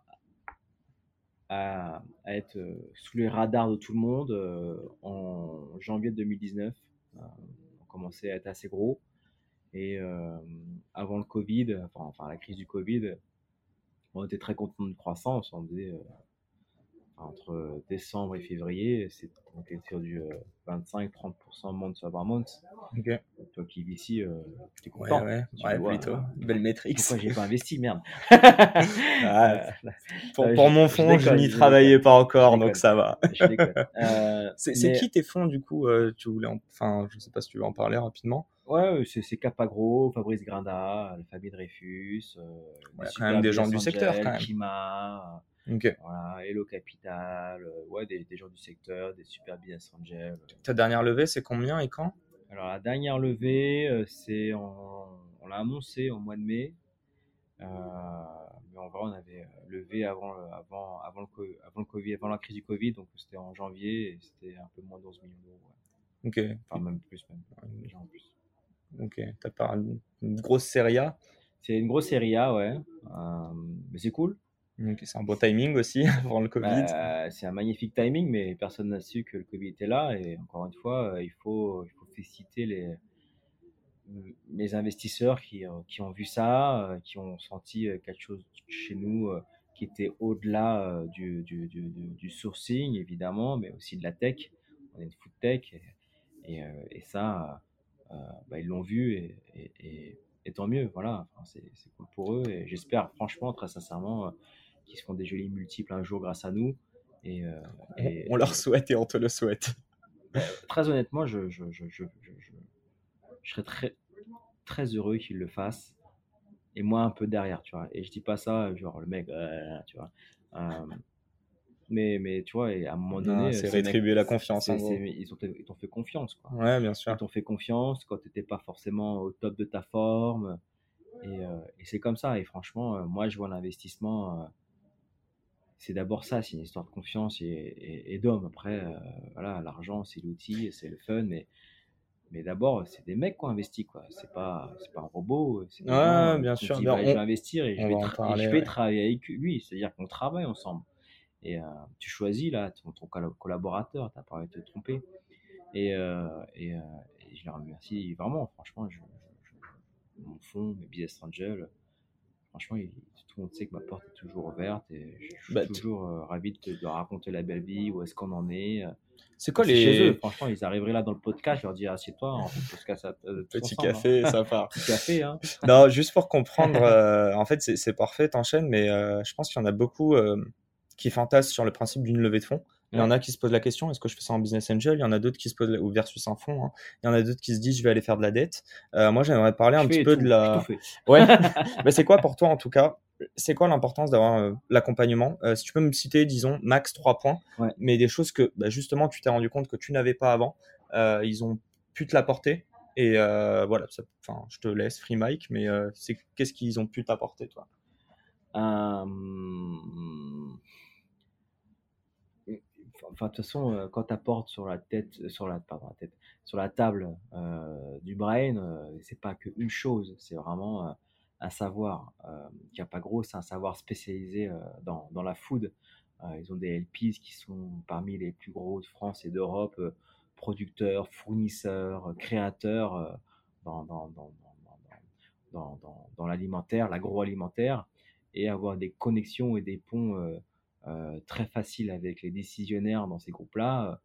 à, être euh, sous les radars de tout le monde euh, en janvier 2019. Euh, on commençait à être assez gros. Et avant le Covid, enfin, enfin, la crise du Covid, on était très content de croissance. On disait, entre décembre et février, c'est on était sur du 25-30% month over month. Ok. Toi qui vis ici, euh, tu es Ouais, content. ouais, Tu ouais, vois, plutôt. euh, Belle métrique. Pourquoi j'ai pas [LAUGHS] investi, merde. Ah, [LAUGHS] Euh, pour, Euh, mon je fond, je n'y travaillais pas encore, donc ça va. [LAUGHS] Euh, C'est mais- qui tes fonds du coup euh, Tu voulais, en- enfin, je sais pas si tu veux en parler rapidement. Ouais, c'est Capagro, Fabrice Grinda, famille Dreyfus, euh, Ouais, quand même des gens du secteur, quand même. Kima, Ok. euh, voilà, Hello Capital, euh, ouais, des, des gens du secteur, des super business angels. Ta dernière levée, c'est combien et quand? Alors la dernière levée, euh, c'est en- on l'a annoncé au mois de mai, euh, mais en vrai on avait euh, levé avant, le- avant, avant, le, co- avant le Covid, avant la crise du Covid, donc c'était en janvier et c'était un peu moins de 11 millions d'euros, ouais. Ok. enfin même plus même, déjà en plus. Ok. T'as pas une, une grosse série A? C'est une grosse série A, ouais, euh, mais c'est cool. C'est un beau timing aussi [LAUGHS] avant le Covid. Bah, c'est un magnifique timing, mais personne n'a su que le Covid était là. Et encore une fois, euh, il faut, féliciter les, les investisseurs qui, euh, qui ont vu ça, euh, qui ont senti euh, quelque chose chez nous euh, qui était au-delà euh, du, du, du, sourcing, évidemment, mais aussi de la tech. On est une food tech. Et, et, euh, ça, euh, bah, ils l'ont vu et, et, tant mieux. Voilà, c'est cool pour eux. Et j'espère, franchement, très sincèrement, qu'ils se font des jolis multiples un jour grâce à nous. Et, euh, On- et- on leur souhaite et on te le souhaite. [LAUGHS] très honnêtement, je, je, je, je, serais très, très heureux qu'ils le fassent. Et moi, un peu derrière, tu vois. Et je dis pas ça, genre, le mec, euh, tu vois. Euh, mais, mais tu vois, et à un moment donné, c'est rétribuer la confiance, en ils t'ont ils t'ont fait confiance, quoi. Ouais, bien sûr. Ils t'ont fait confiance quand tu n'étais pas forcément au top de ta forme. Et, euh, et c'est comme ça. Et franchement, euh, moi, je vois l'investissement. C'est d'abord ça, c'est une histoire de confiance et, et- et d'homme. Après, euh, voilà, l'argent, c'est l'outil, c'est le fun, mais, mais d'abord, c'est des mecs qui ont investi, quoi. C'est pas, c'est pas un robot. C'est Ouais, bien sûr. Ben, bah, on- je vais investir et je vais, et je ouais. travailler avec lui. C'est-à-dire qu'on travaille ensemble. Et euh, tu choisis là ton, ton collaborateur, tu n'as pas envie de te tromper. Et, euh, et, je les remercie vraiment, franchement. Je, je- je- mon fonds, mes business angels, franchement, il- tout le monde sait que ma porte est toujours ouverte et je, suis Bah, toujours euh, ravi de, te- de raconter la belle vie, où est-ce qu'on en est. euh. C'est quoi C'est les Chez eux, franchement, ils arriveraient là dans le podcast, je leur dis assieds-toi, on fait le podcast à- euh, tous petits ensemble, hein. ça part. [LAUGHS] Petit café, hein. [LAUGHS] non, juste pour comprendre, euh, en fait, c'est c'est parfait, t'enchaînes, mais euh, je pense qu'il y en a beaucoup euh, qui fantasment sur le principe d'une levée de fonds. Il y en a qui se posent la question, est-ce que je fais ça en business angel? Il y en a d'autres qui se posent, la- ou versus un fonds. hein. Il y en a d'autres qui se disent, je vais aller faire de la dette. Euh, moi, j'aimerais parler un petit peu tout, de la. Ouais. [LAUGHS] mais c'est quoi pour toi, en tout cas C'est quoi l'importance d'avoir euh, l'accompagnement? Euh, Si tu peux me citer, disons, max 3 points, Ouais. mais des choses que, bah, justement, tu t'es rendu compte que tu n'avais pas avant. Ils ont pu te l'apporter. Et voilà, ça- enfin, je te laisse free mic, mais c'est qu'est-ce qu'ils ont pu t'apporter, toi? enfin, de toute façon, euh, quand tu apportes sur la tête, euh, sur la, pardon, la tête, sur la table euh, du brain, euh, c'est pas qu'une chose, c'est vraiment un savoir qui a pas gros, c'est un savoir spécialisé dans, dans, la food. ils ont des LPs qui sont parmi les plus gros de France et d'Europe, producteurs, fournisseurs, créateurs dans, dans, dans l'alimentaire, l'agroalimentaire, et avoir des connexions et des ponts très faciles avec les décisionnaires dans ces groupes-là, euh,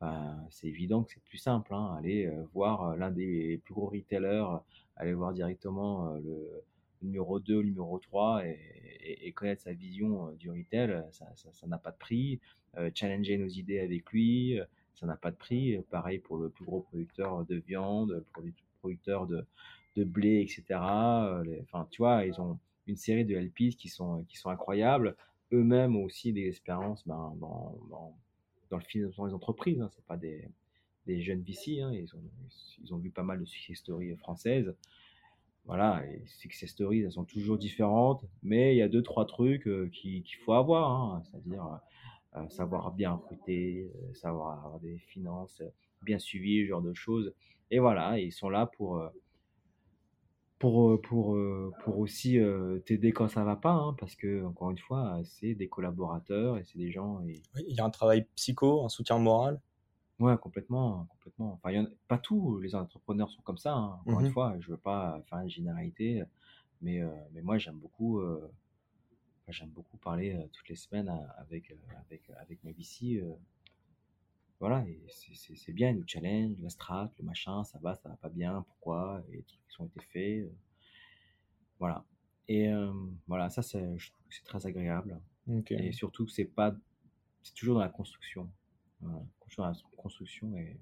ben, c'est évident que c'est plus simple. Hein, aller euh, voir euh, l'un des plus gros retailers, euh, aller voir directement euh, le numéro 2, le numéro 3 et, connaître sa vision euh, du retail, euh, ça n'a pas de prix. Euh, challenger nos idées avec lui, euh, ça n'a pas de prix. Euh, Pareil pour le plus gros producteur de viande, le produ- producteur de, blé, etc. Euh, Enfin, tu vois, ils ont une série de LPs qui sont incroyables. Eux-mêmes ont aussi des expériences ben, dans, dans, dans le financement des entreprises. Hein. C'est pas des, des jeunes VC. Hein. Ils, ont, ils ont vu pas mal de success stories françaises. Voilà, et success stories, elles sont toujours différentes, mais il y a deux, trois trucs euh, qui- qu'il faut avoir, hein. c'est-à-dire euh, savoir bien recruter, euh, savoir avoir des finances bien suivies, ce genre de choses. Et voilà, ils sont là pour, euh, pour, euh, pour, euh, pour aussi euh, t'aider quand ça va pas, hein, parce que, encore une fois, c'est des collaborateurs et c'est des gens. Et... Oui, Il y a un travail psycho, un soutien moral. Ouais, complètement, complètement. Enfin, il y en a, pas tous les entrepreneurs sont comme ça. hein. Encore une fois, je veux pas faire une généralité, mais, euh, mais moi, j'aime beaucoup. euh, j'aime beaucoup parler euh, toutes les semaines avec, avec, avec mes VC. Voilà, et c'est c'est- c'est bien, ils nous challenge, la strat, le machin, ça va, ça va pas bien, pourquoi, et les trucs qui ont été faits. euh, voilà. Et euh, voilà, ça, c'est- je trouve que c'est très agréable. Ok. Et surtout que c'est pas, c'est toujours dans la construction. Voilà, toujours dans la construction et,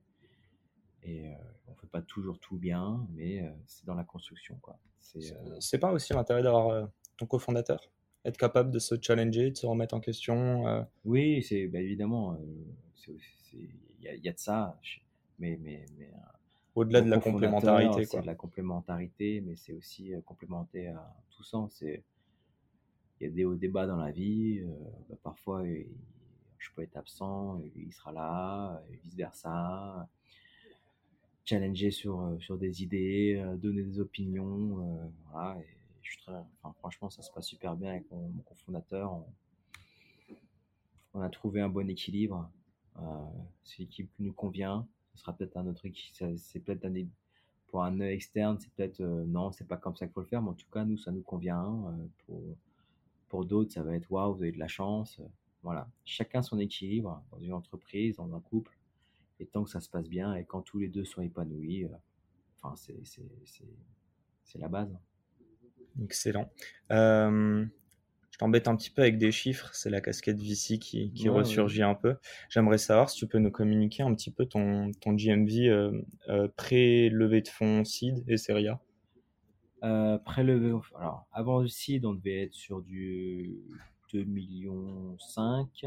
et euh, on fait pas toujours tout bien, mais euh, c'est dans la construction, quoi. C'est, euh, C'est pas aussi l'intérêt d'avoir euh, ton cofondateur? Être capable de se challenger, de se remettre en question euh, Oui, c'est bah, évidemment, euh, il y, a- il y a de ça, mais, mais, mais euh, au-delà de la complémentarité. C'est Quoi. de la complémentarité, mais c'est aussi complémentaire à tout sens. C'est- Il y a des hauts débats dans la vie. bah, parfois, il- je peux être absent, il sera là, et vice versa. Challenger sur, sur des idées, euh, donner des opinions. euh, voilà, et franchement, ça se passe super bien avec mon, cofondateur. On, a trouvé un bon équilibre. Euh, c'est l'équipe qui nous convient. Ce sera peut-être un autre C'est peut-être pour un externe, c'est peut-être euh, non, c'est pas comme ça qu'il faut le faire. Mais en tout cas, nous, ça nous convient. Euh, pour d'autres, ça va être waouh, vous avez de la chance. Voilà. Chacun son équilibre dans une entreprise, dans un couple. Et tant que ça se passe bien et quand tous les deux sont épanouis, enfin, c'est la base. Excellent. Euh, je t'embête un petit peu avec des chiffres, c'est la casquette VC qui, qui Ouais, ouais. ressurgit un peu. J'aimerais savoir si tu peux nous communiquer un petit peu ton, ton GMV euh, euh, pré-levée de fonds seed et série A. Euh, prélevé, alors avant le seed, on devait être sur du 2 millions 5.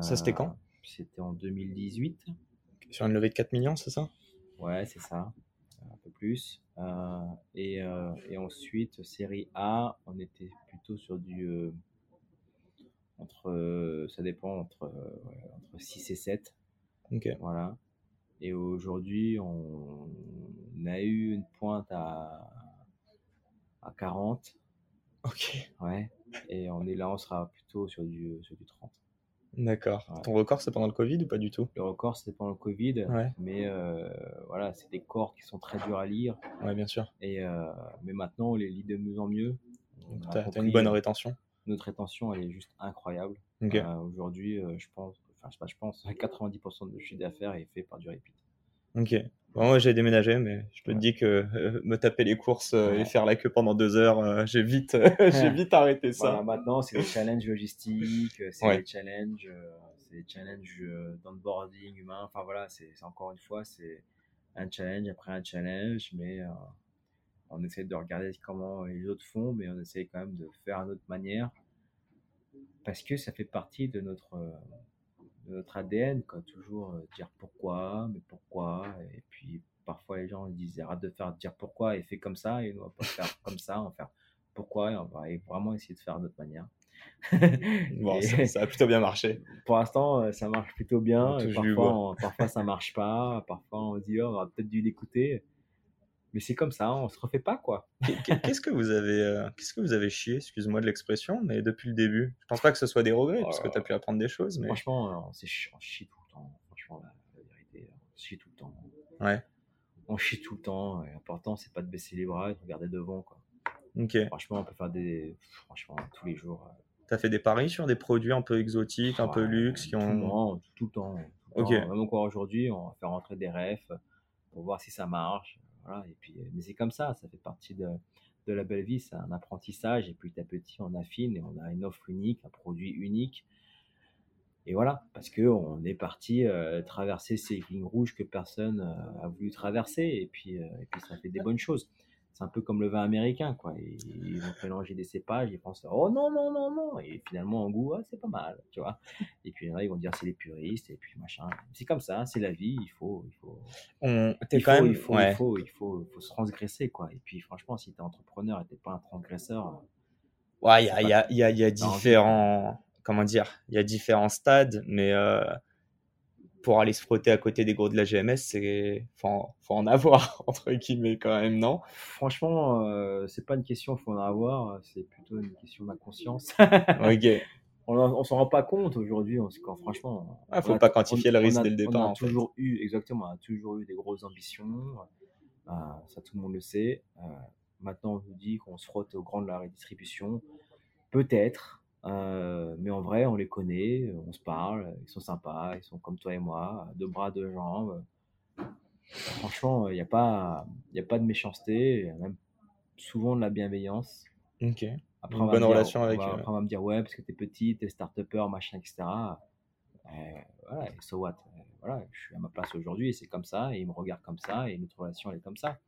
Ça, c'était quand? C'était en 2018. Sur une levée de 4 millions, c'est ça? Ouais, c'est ça, un peu plus. Euh, et, euh, et ensuite, série A, on était plutôt sur du. euh, entre, ça dépend, entre, euh, ouais, entre 6 et 7. Ok. Voilà. Et aujourd'hui, on, on a eu une pointe à, à 40. Ok. Ouais. Et on est là, on sera plutôt sur du, sur du 30. D'accord. Ouais. Ton record, c'est pendant le Covid ou pas du tout? Le record, c'était pendant le Covid. Ouais. Mais euh, voilà, c'est des corps qui sont très durs à lire. Ouais, bien sûr. Et, euh, mais maintenant, on les lit de mieux en mieux. On Donc, a t'as t'as compris, une bonne euh, rétention. Notre rétention, elle est juste incroyable. Ok. Euh, Aujourd'hui, je pense, enfin, je sais pas, je pense, [LAUGHS] 90% de chiffre d'affaires est fait par du repeat. Ok. Bon, moi, j'ai déménagé, mais je te Ouais. dis que euh, me taper les courses euh, et Ouais. faire la queue pendant deux heures, euh, j'ai vite, [LAUGHS] j'ai vite arrêté ça. Voilà, maintenant, c'est des challenges logistiques, euh, c'est Ouais. des challenges, euh, c'est des challenges euh, d'onboarding humain. Enfin voilà, c'est c'est encore une fois, c'est un challenge après un challenge, mais euh, on essaie de regarder comment les autres font, mais on essaie quand même de faire à notre manière parce que ça fait partie de notre, euh, de notre ADN, quoi. Toujours euh, dire pourquoi, mais pourquoi, et puis parfois les gens disent arrête de faire dire pourquoi et fais comme ça, et nous on va pas faire [LAUGHS] comme ça, on va faire pourquoi, et on va vraiment essayer de faire de notre manière. Bon, [LAUGHS] ça, ça a plutôt bien marché. pour l'instant, euh, ça marche plutôt bien. Parfois, on- parfois, ça marche pas. Parfois, on dit, oh, on aurait peut-être dû l'écouter. Mais c'est comme ça, on se refait pas, quoi. Qu'est- qu'est- [LAUGHS] Qu'est-ce que vous avez, euh, qu'est-ce que vous avez chié, excuse-moi de l'expression, mais depuis le début? Je pense pas que ce soit des regrets, Oh parce que là tu as pu apprendre des choses, mais Franchement, euh, on, chi- on chie tout le temps. Franchement, la, la vérité, on chie tout le temps. ouais. On chie tout le temps. L'important, c'est pas de baisser les bras et de regarder devant, quoi. Ok. Franchement, on peut faire des. Franchement, tous les jours. euh, T'as fait des paris sur des produits un peu exotiques, un peu luxe, qui ont. temps, tout le temps. tout le Ok. temps. Même encore aujourd'hui, on va faire rentrer des refs pour voir si ça marche. Voilà. Et puis, mais c'est comme ça, ça fait partie de, de la belle vie, c'est un apprentissage. Et petit à petit, on affine et on a une offre unique, un produit unique. Et voilà, parce que on est parti euh, traverser ces lignes rouges que personne euh, a voulu traverser. Et puis, euh, et puis, ça fait des bonnes choses. C'est un peu comme le vin américain, quoi. Ils, vont mélanger des cépages, ils pensent oh non non non non, et finalement en goût ah, c'est pas mal, tu vois. Et puis là ils vont dire c'est les puristes et puis machin. C'est comme ça, c'est la vie. Il faut il faut On... Il quand faut, même. il faut, ouais. il faut, il faut, il faut se transgresser, quoi. Et puis, franchement, si t'es entrepreneur et t'es pas un transgresseur, Ouais, il y a, il y, a, y, a, y a différents. Comment dire Il y a différents stades, mais euh, pour aller se frotter à côté des gros de la GMS, c'est. Faut, faut en avoir, [LAUGHS] entre guillemets, quand même, non? Franchement, euh, c'est pas une question, faut en avoir, c'est plutôt une question d'inconscience. [LAUGHS] Ok. on en- on s'en rend pas compte aujourd'hui, on- quand, franchement. Ah, faut on a- pas quantifier le on risque a- dès le départ, On a en fait. toujours eu, exactement, on a toujours eu des grosses ambitions. euh, ça, tout le monde le sait. Euh, maintenant, on nous dit qu'on se frotte au grand de la redistribution. Peut-être, mais en vrai, on les connaît, on se parle, ils sont sympas, ils sont comme toi et moi, deux bras, deux jambes. Franchement, il n'y a, pas, y a pas de méchanceté, il y a même souvent de la bienveillance. Ok. Après, Une bonne relation avec eux. Après, on va me dire, ouais, parce que t'es petit, t'es start-upper, machin, etc. voilà, so what? Voilà, je suis à ma place aujourd'hui et c'est comme ça, et ils me regardent comme ça, et notre relation, elle est comme ça.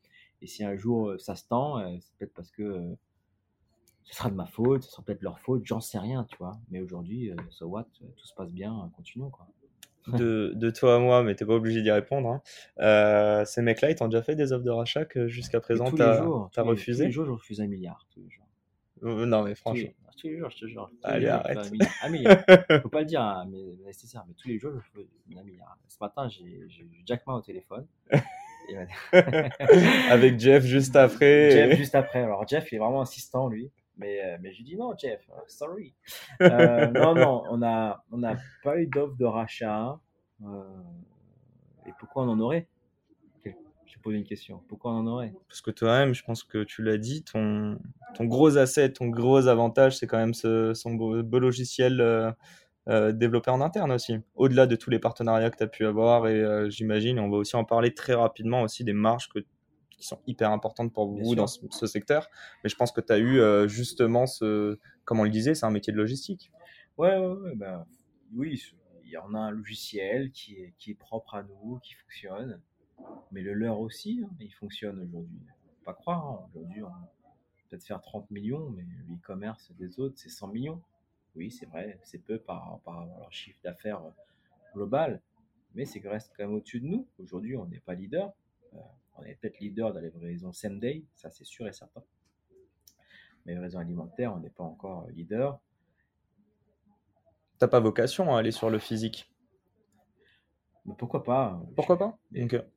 Et si un jour ça se tend, c'est peut-être parce que ce sera de ma faute, ce sera peut-être leur faute, j'en sais rien, tu vois. Mais aujourd'hui, so what Tout se passe bien, continuons, quoi [LAUGHS] de, de, toi à moi, mais t'es pas obligé d'y répondre. Hein. Euh, ces mecs-là, ils t'ont déjà fait des offres de rachat que jusqu'à présent t'as as refusé? Tous les jours, je refuse un milliard. Tous les jours. Euh, non, mais franchement. Tous les, jours, je te jure. Allez, arrête. Un milliard. [LAUGHS] Faut pas le dire à mes nécessaires, mais tous les jours, je refuse un milliard. Ce matin, j'ai Jack Ma au téléphone. [LAUGHS] Avec Jeff juste après. Jeff juste après. Alors, Jeff, il est vraiment insistant, lui. Mais, euh, mais je lui dis non, Jeff, euh, sorry. [LAUGHS] Euh, non, non, on n'a on a pas eu d'offre de rachat. et pourquoi on en aurait? Je pose une question. Pourquoi on en aurait? Parce que toi-même, je pense que tu l'as dit, ton, ton gros asset, ton gros avantage, c'est quand même ce, son beau, logiciel développé en interne aussi. Au-delà de tous les partenariats que tu as pu avoir, et j'imagine, on va aussi en parler très rapidement aussi des marges que qui sont hyper importantes pour vous dans ce, secteur. Mais je pense que tu as eu euh, justement ce, comme on le disait, c'est un métier de logistique. Ouais, ouais, ben, oui, il y en a un logiciel qui est, qui est propre à nous, qui fonctionne. Mais le leur aussi, hein, il fonctionne aujourd'hui. Pas croire, hein, aujourd'hui, on peut peut-être faire 30 millions, mais le e-commerce des autres, c'est 100 millions. Oui, c'est vrai, c'est peu par rapport à leur chiffre d'affaires global, mais c'est reste quand même au-dessus de nous. Aujourd'hui, on n'est pas leader. Euh, on est peut-être leader dans les livraisons same day, ça c'est sûr et certain. Mais les livraisons alimentaires, on n'est pas encore leader. T'as pas vocation à aller sur le physique? Mais pourquoi pas Pourquoi pas?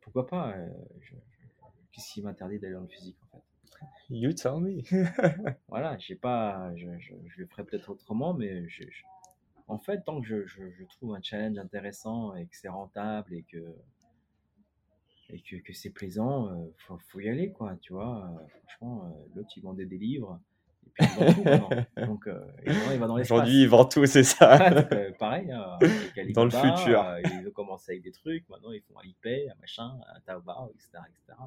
Pourquoi pas euh, Qu'est-ce qui m'interdit d'aller dans le physique en fait? You tell me. [LAUGHS] voilà, j'ai pas, je, le ferai peut-être autrement, mais en fait, tant que je, je, trouve un challenge intéressant et que c'est rentable et que et que, que c'est plaisant, euh, faut, faut, y aller, quoi, tu vois. Euh, franchement, euh, l'autre, il vendait des livres, et puis il vend tout. [LAUGHS] Donc, il va dans l'espace. Aujourd'hui, il vend tout, c'est ça. Donc, pareil, hein, dans le futur. ils ont commencé avec des trucs, maintenant ils font un iPay, un machin, un Taobao, etc. etc.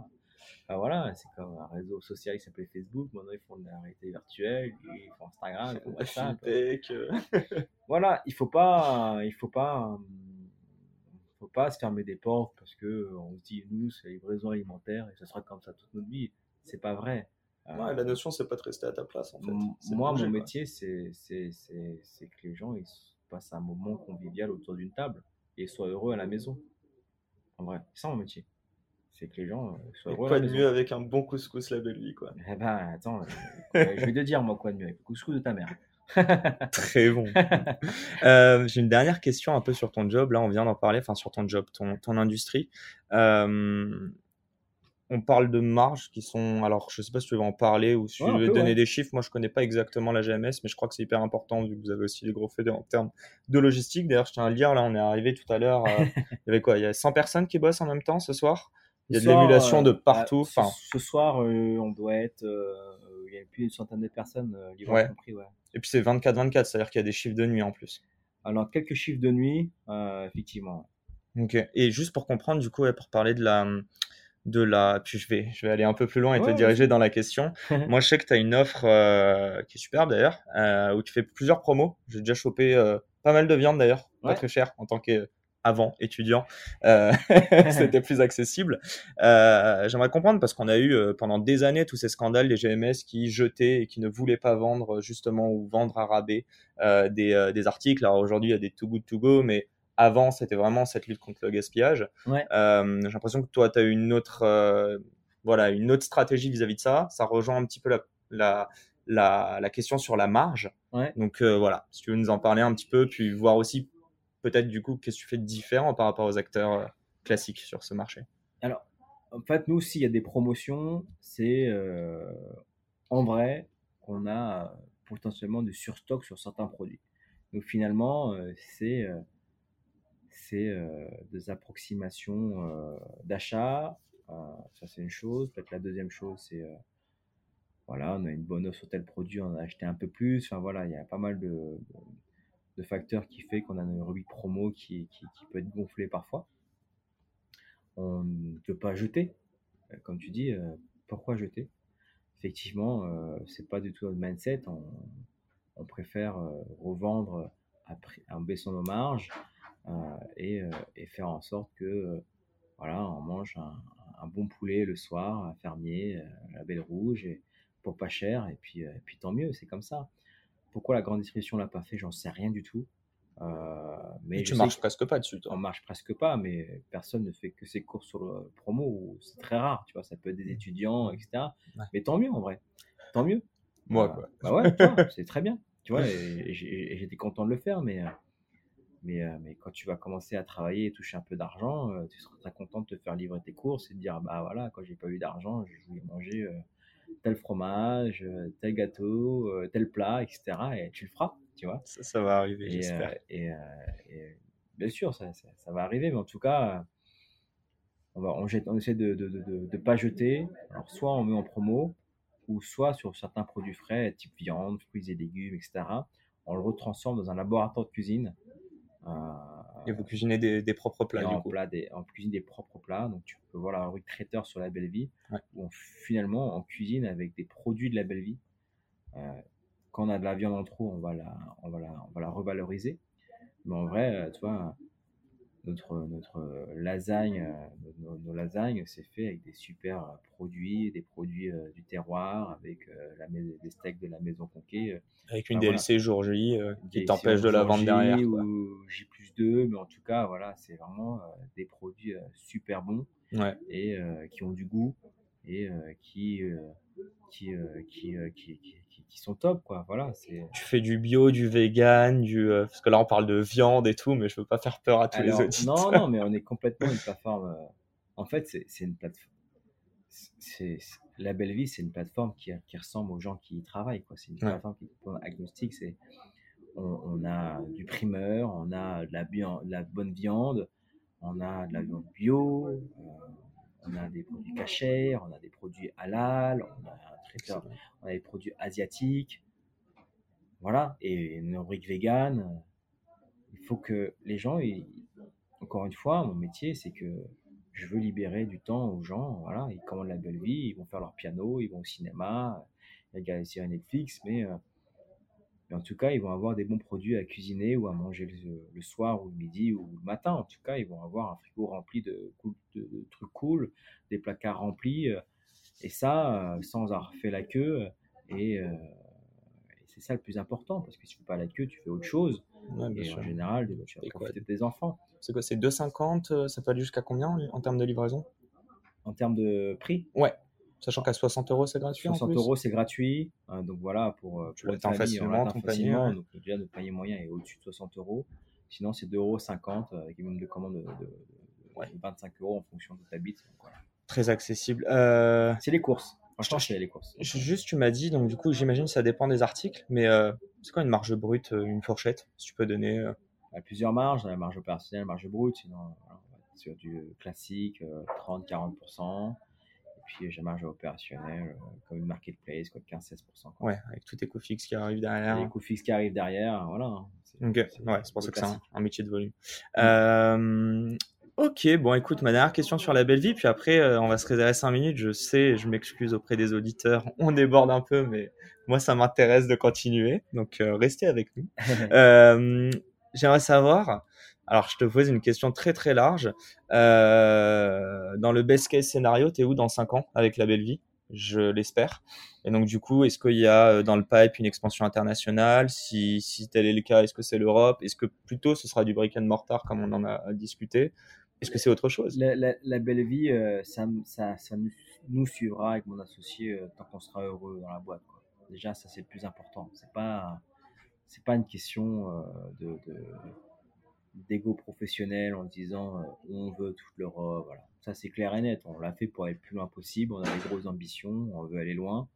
Enfin, voilà, c'est comme un réseau social qui s'appelait Facebook, maintenant ils font de la réalité virtuelle, ils font Instagram, ils font [LAUGHS] WhatsApp. [LAUGHS] voilà, il faut pas, il faut pas faut pas se fermer des portes parce que euh, on se dit nous c'est la livraison alimentaire et ce sera comme ça toute notre vie. C'est pas vrai. la euh, notion c'est pas de rester à ta place en fait. Moi mon métier c'est c'est que les gens ils passent un moment convivial autour d'une table et soient heureux à la maison. En vrai, c'est ça mon métier. C'est que les gens euh, soient heureux. Quoi de mieux avec un bon couscous label lui quoi. Eh ben attends, je vais te dire moi quoi de mieux avec le couscous de ta mère. Très bon. Euh, j'ai une dernière question un peu sur ton job. Là, on vient d'en parler, enfin sur ton job, ton, ton industrie. Euh, on parle de marges qui sont. Alors, je sais pas si tu veux en parler ou si tu veux donner des chiffres. Moi, je connais pas exactement la GMS, mais je crois que c'est hyper important vu que vous avez aussi des gros faits en termes de logistique. D'ailleurs, je tiens à le dire. Là, on est arrivé tout à l'heure. Euh, [LAUGHS] il y avait quoi? Il y a 100 personnes qui bossent en même temps ce soir? Il y a de l'émulation de partout. Bah, enfin, ce, soir, on doit être il y a plus d'une centaine de personnes, euh, ouais. compris. Ouais. Et puis c'est 24-24, c'est-à-dire qu'il y a des chiffres de nuit en plus. Alors, quelques chiffres de nuit, euh, effectivement. Ok. Et juste pour comprendre, du coup, pour parler de la. De la... Puis je vais, je vais aller un peu plus loin et te diriger dans la question. [LAUGHS] Moi, je sais que tu as une offre euh, qui est superbe d'ailleurs, où tu fais plusieurs promos. J'ai déjà chopé pas mal de viande d'ailleurs, pas très cher en tant que avant étudiant, euh, [LAUGHS] c'était plus accessible. Euh, j'aimerais comprendre parce qu'on a eu euh, pendant des années tous ces scandales des GMS qui jetaient et qui ne voulaient pas vendre justement ou vendre à rabais des, des, articles. Alors aujourd'hui, il y a des too good to go, mais avant, c'était vraiment cette lutte contre le gaspillage. J'ai l'impression que toi, tu as eu une autre, voilà, une autre stratégie vis-à-vis de ça. Ça rejoint un petit peu la, la, la, question sur la marge. Donc voilà, si tu veux nous en parler un petit peu, puis voir aussi peut-être du coup, qu'est-ce que tu fais de différent par rapport aux acteurs euh, classiques sur ce marché? Alors, en fait, nous, s'il y a des promotions, c'est euh, en vrai qu'on a euh, potentiellement du surstock sur certains produits. Donc finalement, c'est des approximations d'achat. ça, c'est une chose. Peut-être la deuxième chose, c'est voilà, on a une bonne offre sur tel produit, on a acheté un peu plus. Enfin voilà, il y a pas mal de facteurs qui fait qu'on a une rubrique promo qui, qui, peut être gonflée parfois. On ne peut pas jeter. Euh, comme tu dis, euh, pourquoi jeter? Effectivement, euh, c'est pas du tout notre mindset. On, préfère revendre en baissant nos marges et, et, faire en sorte que voilà, on mange un, un, bon poulet le soir, un fermier, la belle rouge, et, pour pas cher, et puis, et puis tant mieux, c'est comme ça. Pourquoi la grande distribution l'a pas fait, j'en sais rien du tout. Euh, mais tu marches presque pas dessus. Toi. On marche presque pas, mais personne ne fait que ses cours sur le promo. C'est très rare, tu vois. Ça peut être des mmh. étudiants, etc. Mais tant mieux en vrai. Tant mieux. Moi, quoi. Bah ouais, [LAUGHS] c'est très bien. Tu vois, j'étais content de le faire, mais, mais, euh, mais quand tu vas commencer à travailler et toucher un peu d'argent, euh, tu seras très content de te faire livrer tes courses et de dire, bah voilà, quand j'ai pas eu d'argent, je voulais manger tel fromage, euh, tel gâteau, euh, tel plat, etc. Et tu le feras, tu vois. Ça, va arriver, j'espère. Euh, et, bien sûr, ça, ça, va arriver, mais en tout cas, on, va, on, jette, on essaie de ne pas jeter. Alors, soit on met en promo, ou soit sur certains produits frais, type viande, fruits et légumes, etc. On le retransforme dans un laboratoire de cuisine et vous cuisinez des, propres plats, du en, coup. des, en cuisine des propres plats. Donc, tu peux voir la rubrique traiteur sur la belle vie, où finalement, on cuisine avec des produits de la belle vie. Euh, quand on a de la viande en trop, on va la, on va la, on va la revaloriser. Mais en vrai, euh, tu vois, notre, notre lasagne, euh, nos, lasagnes, c'est fait avec des super produits, des produits euh, du terroir, avec euh, la, des steaks de la maison Conquet. Avec une DLC jour J qui t'empêche de la vendre derrière. Ou J plus 2, mais en tout cas, voilà, c'est vraiment des produits super bons et qui ont du goût et qui, qui, qui, qui, qui qui sont top, quoi. Voilà, c'est. Tu fais du bio, du vegan, du euh, parce que là on parle de viande et tout, mais je veux pas faire peur à tous les auditeurs. Non, non, mais [LAUGHS] on est complètement une plateforme. Euh, en fait, c'est une plateforme. C'est la belle vie, c'est une plateforme qui, qui, ressemble aux gens qui y travaillent, quoi. C'est une plateforme qui est agnostique. C'est on, a du primeur, on a de la, de la bonne viande, on a de la viande bio. Euh, on a des produits cachers, on a des produits halal, on a un traiteur, on a des produits asiatiques. Voilà, et une rubrique vegan. Il faut que les gens, encore une fois, mon métier, c'est que je veux libérer du temps aux gens. Voilà, ils commandent la belle vie, ils vont faire leur piano, ils vont au cinéma, ils regardent séries Netflix, mais euh, mais en tout cas, ils vont avoir des bons produits à cuisiner ou à manger le, soir ou le midi ou le matin. En tout cas, ils vont avoir un frigo rempli de, trucs cool, des placards remplis. Euh, et ça, euh, sans avoir fait la queue. Euh, et, c'est ça le plus important, parce que si tu fais pas la queue, tu fais autre chose. et en général, tu vas profiter de tes enfants. C'est quoi C'est 2,50 Ça peut aller jusqu'à combien en termes de livraison? En termes de prix? Ouais. Sachant qu'à 60 euros, c'est gratuit. 60 euros, c'est gratuit. Hein, donc voilà, pour, pour tu facilement ton panier. Donc déjà, notre panier moyen est au-dessus de 60 euros. Sinon, c'est 2,50 euros avec une de commande de, 25 euros en fonction de ta bite. Très accessible. Euh, c'est les courses. Franchement, c'est les courses. Juste, tu m'as dit, donc du coup, j'imagine que ça dépend des articles, mais c'est quoi une marge brute, une fourchette, si tu peux donner y a plusieurs marges, la marge opérationnelle, marge brute, sinon, sur du classique, 30-40% puis j'ai marge opérationnelle, euh, comme une marketplace, quoi, 15-16%. Ouais, avec tous tes coûts fixes qui arrivent derrière. Les coûts fixes qui arrivent derrière, voilà. Hein, ok, ouais, c'est pour ça que c'est un, métier de volume. Mm. Euh, ok, bon, écoute, ma dernière question sur la belle vie, puis après, euh, on va se réserver 5 minutes. Je sais, je m'excuse auprès des auditeurs, [LAUGHS] on déborde un peu, mais moi, ça m'intéresse de continuer, donc restez avec nous. [LAUGHS] J'aimerais savoir, alors, je te pose une question très très large. Euh, dans le best case scénario, tu es où dans 5 ans avec la belle vie? Je l'espère. Et donc, du coup, est-ce qu'il y a euh, dans le pipe une expansion internationale? Si, si tel est le cas, est-ce que c'est l'Europe? Est-ce que plutôt ce sera du brick and mortar comme on en a discuté? Est-ce que c'est autre chose? La, belle vie, euh, ça, ça, ça nous, suivra avec mon associé tant qu'on sera heureux dans la boîte. Déjà, ça c'est le plus important. C'est pas, c'est pas une question de d'ego professionnel en disant euh, on veut toute l'Europe. Voilà. Ça, c'est clair et net. On l'a fait pour aller le plus loin possible. On a des grosses ambitions. On veut aller loin.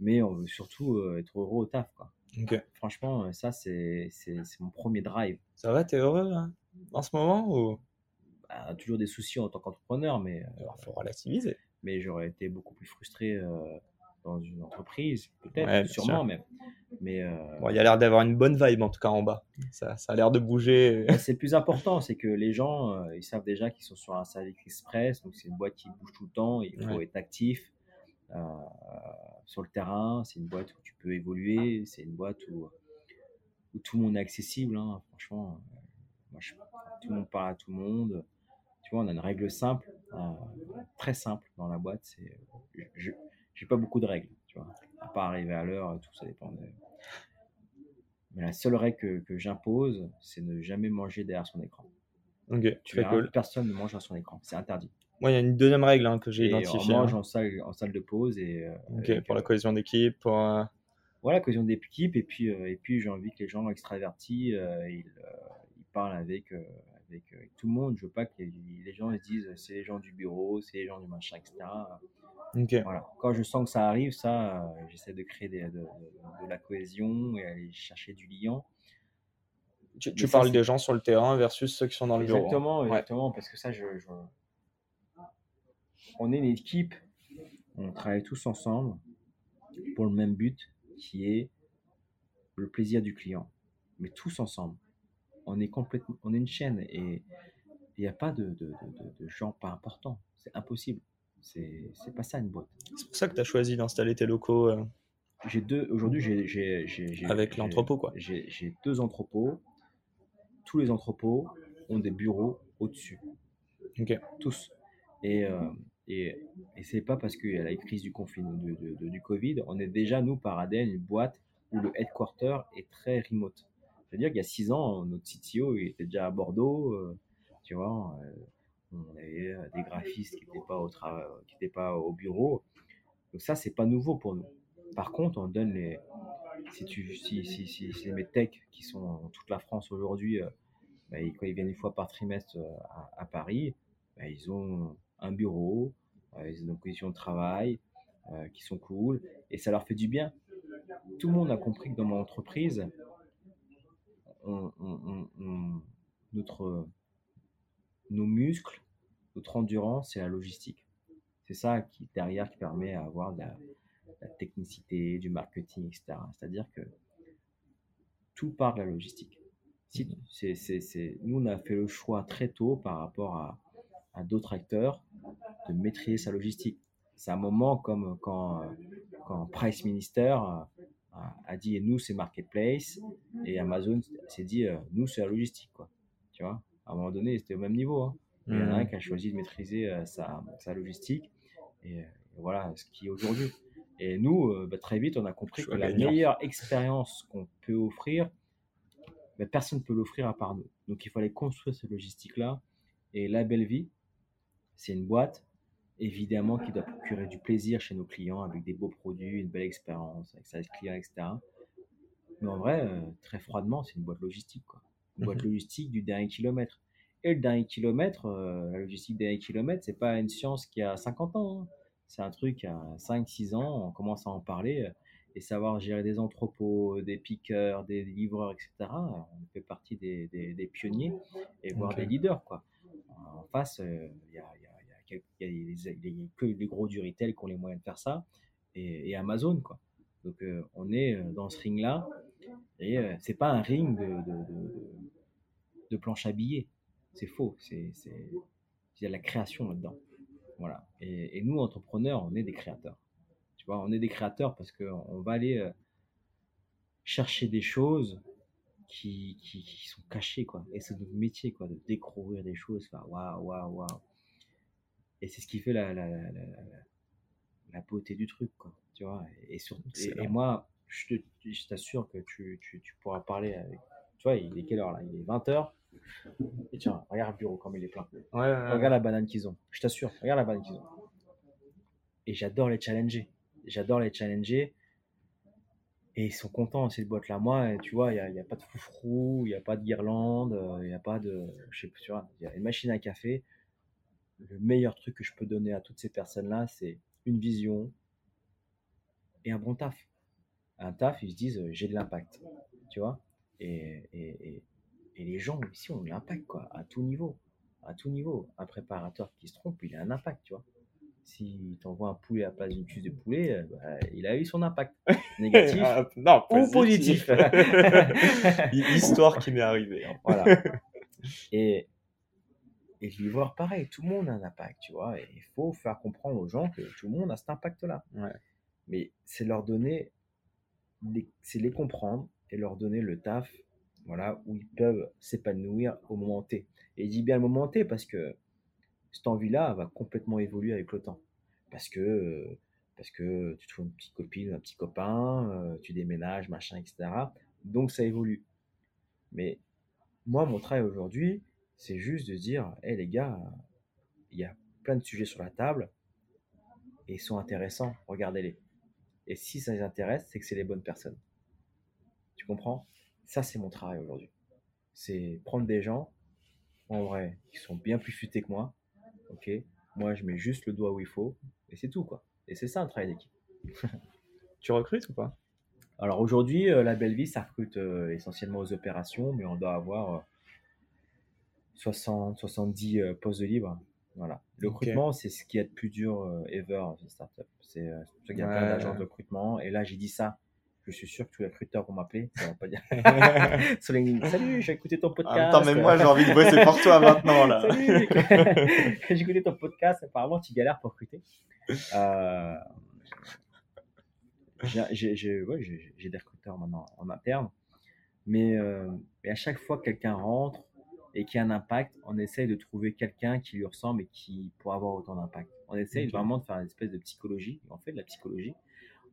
Mais on veut surtout euh, être heureux au taf. Quoi. Franchement, euh, ça, c'est mon premier drive. Ça va, t'es heureux hein, en ce moment ou... Bah, toujours des soucis en tant qu'entrepreneur, mais. Il faut relativiser. Mais j'aurais été beaucoup plus frustré dans une entreprise, peut-être, sûrement même. Mais euh, bon, il y a l'air d'avoir une bonne vibe en tout cas en bas. Ça, ça a l'air de bouger. c'est le plus important, c'est que les gens, euh, ils savent déjà qu'ils sont sur un service express, donc c'est une boîte qui bouge tout le temps, il faut être actif euh, sur le terrain, c'est une boîte où tu peux évoluer, c'est une boîte où, où tout le monde est accessible. Hein. Franchement, moi, tout le monde parle à tout le monde. Tu vois, on a une règle simple, très simple dans la boîte, c'est je n'ai pas beaucoup de règles, tu vois à pas arriver à l'heure, tout ça dépend. Mais la seule règle que, que j'impose, c'est ne jamais manger derrière son écran. Ok, tu cool. Personne ne mange à son écran, c'est interdit. Moi, il y a une deuxième règle hein, que j'ai identifiée. On mange hein. en, salle, en salle de pause. Et, euh, ok, pour la cohésion d'équipe. Pour, euh, Voilà, cohésion d'équipe. Et puis, euh, et puis j'ai envie que les gens extravertis, ils, ils, parlent avec, avec, tout le monde. Je veux pas que les, gens ils disent c'est les gens du bureau, c'est les gens du machin, etc. Voilà. Quand je sens que ça arrive, ça, euh, j'essaie de créer de, de, la cohésion et aller chercher du lien. Tu, parles des gens sur le terrain versus ceux qui sont dans le bureau. Exactement, exactement, parce que ça, je, on est une équipe, on travaille tous ensemble pour le même but, qui est le plaisir du client. Mais tous ensemble, on est complètement, on est une chaîne et il n'y a pas de, de, de gens pas importants. C'est impossible. C'est pas ça une boîte. C'est pour ça que tu as choisi d'installer tes locaux. Euh, j'ai deux. Aujourd'hui, j'ai. Avec l'entrepôt, quoi. J'ai deux entrepôts. Tous les entrepôts ont des bureaux au-dessus. Ok. Tous. Et, euh, et, et c'est pas parce qu'il y a la crise du confinement, de, du Covid, on est déjà, nous, par ADN, une boîte où le headquarter est très remote. C'est-à-dire qu'il y a six ans, notre CTO il était déjà à Bordeaux, euh, tu vois on avait euh, des graphistes qui n'étaient pas au qui n'étaient pas au bureau. Donc ça, c'est pas nouveau pour nous. Par contre, on donne les, si tu, si, si, si, si mes techs qui sont dans toute la France aujourd'hui, euh, bah, quand ils viennent une fois par trimestre euh, à, Paris, bah, ils ont un bureau, ils ont des conditions de travail qui sont cool et ça leur fait du bien. Tout le monde a compris que dans mon entreprise, notre, nos muscles, notre endurance, c'est la logistique. C'est ça qui, derrière, qui permet d'avoir de la, technicité, du marketing, etc. C'est-à-dire que tout part de la logistique. Si, c'est, nous, on a fait le choix très tôt par rapport à, d'autres acteurs de maîtriser sa logistique. C'est un moment comme quand, quand Price Minister a, dit nous c'est marketplace et Amazon s'est dit euh, nous c'est la logistique quoi. Tu vois? À un moment donné, c'était au même niveau. Hein. Il y en a un mmh. qui a choisi de maîtriser euh, sa, sa, logistique. Et, euh, voilà ce qui est aujourd'hui. Et nous, bah, très vite, on a compris que la meilleure expérience qu'on peut offrir, bah, personne ne peut l'offrir à part nous. Donc il fallait construire cette logistique-là. Et la belle vie, c'est une boîte, évidemment, qui doit procurer du plaisir chez nos clients avec des beaux produits, une belle expérience, avec sa client, etc. Mais en vrai, très froidement, c'est une boîte logistique. Quoi boîte mmh logistique du dernier kilomètre. Et le dernier kilomètre, euh, la logistique dernier kilomètre, c'est pas une science qui a 50 ans. Hein. C'est un truc à 5-6 ans, on commence à en parler euh, et savoir gérer des entrepôts, des piqueurs, des livreurs, etc. On fait partie des, des, pionniers et voire des leaders. Quoi. En face, il y, a, que les gros du retail qui ont les moyens de faire ça et, Amazon. Quoi. Donc euh, on est dans ce ring-là et c'est pas un ring de, de planche à billets. C'est faux. C'est, il y a la création là-dedans. Voilà. Et, nous, entrepreneurs, on est des créateurs. Tu vois, on est des créateurs parce qu'on va aller euh, chercher des choses qui, qui, sont cachées, quoi. Et c'est notre métier, quoi, de découvrir des choses. Waouh, waouh, waouh. Et c'est ce qui fait la, la, la, la, beauté du truc, quoi. Tu vois. Et, et, moi, je, t'assure que tu, tu, tu pourras parler avec. Tu vois, il est quelle heure là? Il est 20h. Et tiens, regarde le bureau comme il est plein. regarde la banane qu'ils ont. Je t'assure, regarde la banane qu'ils ont. Et j'adore les challenger. J'adore les challenger. Et ils sont contents, ces boîtes-là. Moi, tu vois, il n'y a, a, pas de foufrou, il n'y a pas de guirlande, euh, il n'y a pas de. Je sais plus, tu vois, il y a une machine à café. Le meilleur truc que je peux donner à toutes ces personnes-là, c'est une vision et un bon taf. Un taf, ils se disent, j'ai de l'impact. Tu vois et, et, et les gens ici ont de l'impact, quoi, à tout niveau. À tout niveau. Un préparateur qui se trompe, il a un impact, tu vois. s'il t'envoie un poulet à la place d'une cuisse de poulet, euh, bah, il a eu son impact [LAUGHS] négatif Ah, non, ou positif. [LAUGHS] Histoire qui m'est arrivée. hein. voilà. [LAUGHS] Et, et je vais voir pareil, tout le monde a un impact, tu vois. Et il faut faire comprendre aux gens que tout le monde a cet impact-là. Ouais. Mais c'est leur donner, c'est les comprendre et leur donner le taf, voilà, où ils peuvent s'épanouir au moment T. Et je dis bien le moment T parce que cette envie-là va complètement évoluer avec le temps. Parce que, parce que tu trouves une petite copine, un petit copain, euh, tu déménages, machin, etc. Donc ça évolue. Mais moi, mon travail aujourd'hui, c'est juste de dire, hé les gars, il y a plein de sujets sur la table et ils sont intéressants, regardez-les. Et si ça les intéresse, c'est que c'est les bonnes personnes. Tu comprends? Ça, c'est mon travail aujourd'hui. C'est prendre des gens, en vrai, qui sont bien plus futés que moi. Ok? Moi, je mets juste le doigt où il faut et c'est tout, quoi. Et c'est ça un travail d'équipe. [LAUGHS] Tu recrutes ou pas? Alors aujourd'hui, euh, la belle vie, ça recrute euh, essentiellement aux opérations, mais on doit avoir euh, 60, 70 euh, postes de libre. Voilà. Le recrutement, c'est ce qui est le plus dur euh, ever dans une startup. C'est euh, pour ça qu'il y a plein Ouais. d'agences de recrutement. Et là, j'ai dit ça. Je suis sûr que tous les recruteurs vont m'appeler. Ça va pas dire. [LAUGHS] Sur LinkedIn. Salut, j'ai écouté ton podcast. temps, même moi, j'ai envie de bosser pour toi maintenant. Là. [LAUGHS] Salut, [LAUGHS] j'ai écouté ton podcast. Apparemment, tu galères pour recruter. Euh, j'ai- ouais, des recruteurs maintenant en interne. Mais, euh, mais à chaque fois que quelqu'un rentre et qui a un impact, on essaye de trouver quelqu'un qui lui ressemble et qui pourra avoir autant d'impact. On essaye vraiment de faire une espèce de psychologie. On fait de la psychologie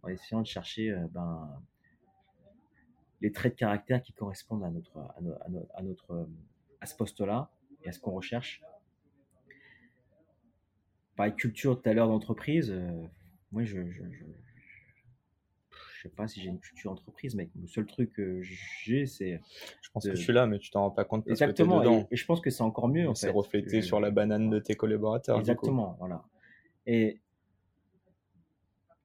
en essayant de chercher euh, ben, les traits de caractère qui correspondent à notre, à no- à no- à notre, euh, à ce poste-là et à ce qu'on recherche. Pareil, culture tout à l'heure d'entreprise. euh, moi, je, je, je, je sais pas si j'ai une culture entreprise, mais le seul truc que j'ai, c'est Je pense de- que je suis là, mais tu t'en rends pas compte parce exactement. que Et, dedans. et je pense que c'est encore mieux. C'est reflété Je- sur la banane de tes collaborateurs. Exactement, voilà. Et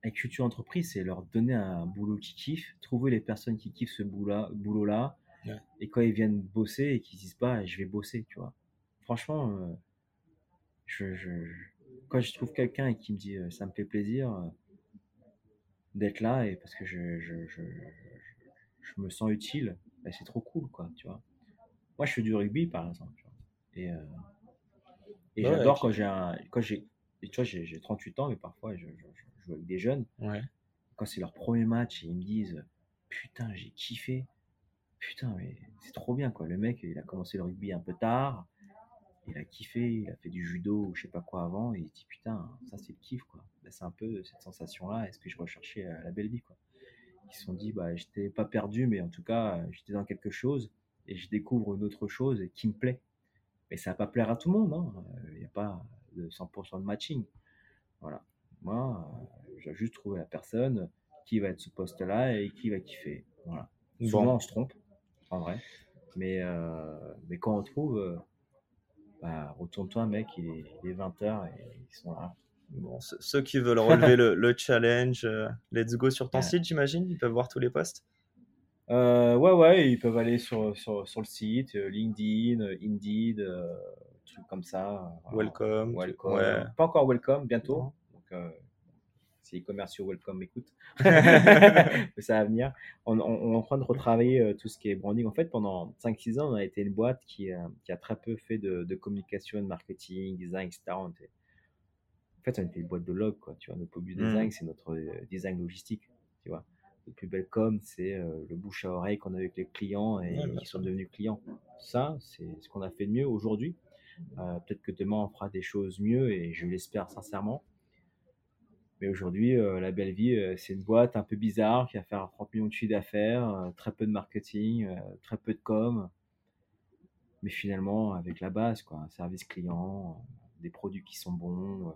avec culture entreprise, c'est leur donner un boulot qui kiffe, trouver les personnes qui kiffent ce boulot-là, Ouais. et quand ils viennent bosser et qu'ils disent pas, je vais bosser, tu vois. Franchement, euh, je, je- je- quand je trouve quelqu'un et qui me dit, euh, ça me fait plaisir euh, d'être là et parce que je, je, je, je- me sens utile, ben, c'est trop cool, quoi, tu vois. Moi, je fais du rugby, par exemple, tu vois. Et, euh, et Ouais, j'adore quand j'ai un, quand j'ai, et tu vois, j'ai j'ai 38 ans, mais parfois je, joue avec des jeunes. Ouais. Quand c'est leur premier match et ils me disent, putain, j'ai kiffé. Putain, mais c'est trop bien, quoi. Le mec, il a commencé le rugby un peu tard. Il a kiffé, il a fait du judo ou je sais pas quoi avant. Et il dit, putain, ça c'est le kiff, quoi. Ben, c'est un peu cette sensation-là. Est-ce que je recherchais euh, la belle vie, quoi. Ils se sont dit, bah, j'étais pas perdu, mais en tout cas, euh, j'étais dans quelque chose et je découvre une autre chose qui me plaît. Mais ça va pas plaire à tout le monde, hein. Il n'y a pas de 100% de matching. Voilà. Moi, euh, j'ai juste trouvé la personne qui va être ce poste-là et qui va kiffer. Voilà. Souvent, Bon. on se trompe, en vrai. Mais, euh, mais quand on trouve, euh, bah, retourne-toi, mec, il est, il est 20h et ils sont là. Bon, ce- ceux qui veulent relever [LAUGHS] le, le challenge, euh, let's go sur ton Ouais. site, j'imagine. Ils peuvent voir tous les posts. Euh, ouais, ouais, ils peuvent aller sur, sur, sur le site, euh, LinkedIn, Indeed, trucs comme ça. Welcome. Welcome. Ouais. Pas encore welcome, bientôt. Donc, si les commerciaux welcome m'écoutent, [LAUGHS] ça va venir. On, on- on est en train de retravailler euh, tout ce qui est branding. En fait, pendant 5-6 ans, on a été une boîte qui, euh, qui a très peu fait de, de communication, de marketing, design, etc. On était- En fait, on était une boîte de log, quoi. Tu vois, notre plus Mm. design, c'est notre euh, design logistique. Tu vois, notre plus belle com, c'est le bouche à oreille qu'on a avec les clients et qui sont devenus clients. Ça, c'est ce qu'on a fait de mieux aujourd'hui. Euh, Peut-être que demain, on fera des choses mieux et je l'espère sincèrement. Mais aujourd'hui, euh, la belle vie, euh, c'est une boîte un peu bizarre qui va faire 30 millions de chiffre d'affaires, euh, très peu de marketing, très peu de com. Mais finalement, avec la base, quoi, un service client, des produits qui sont bons.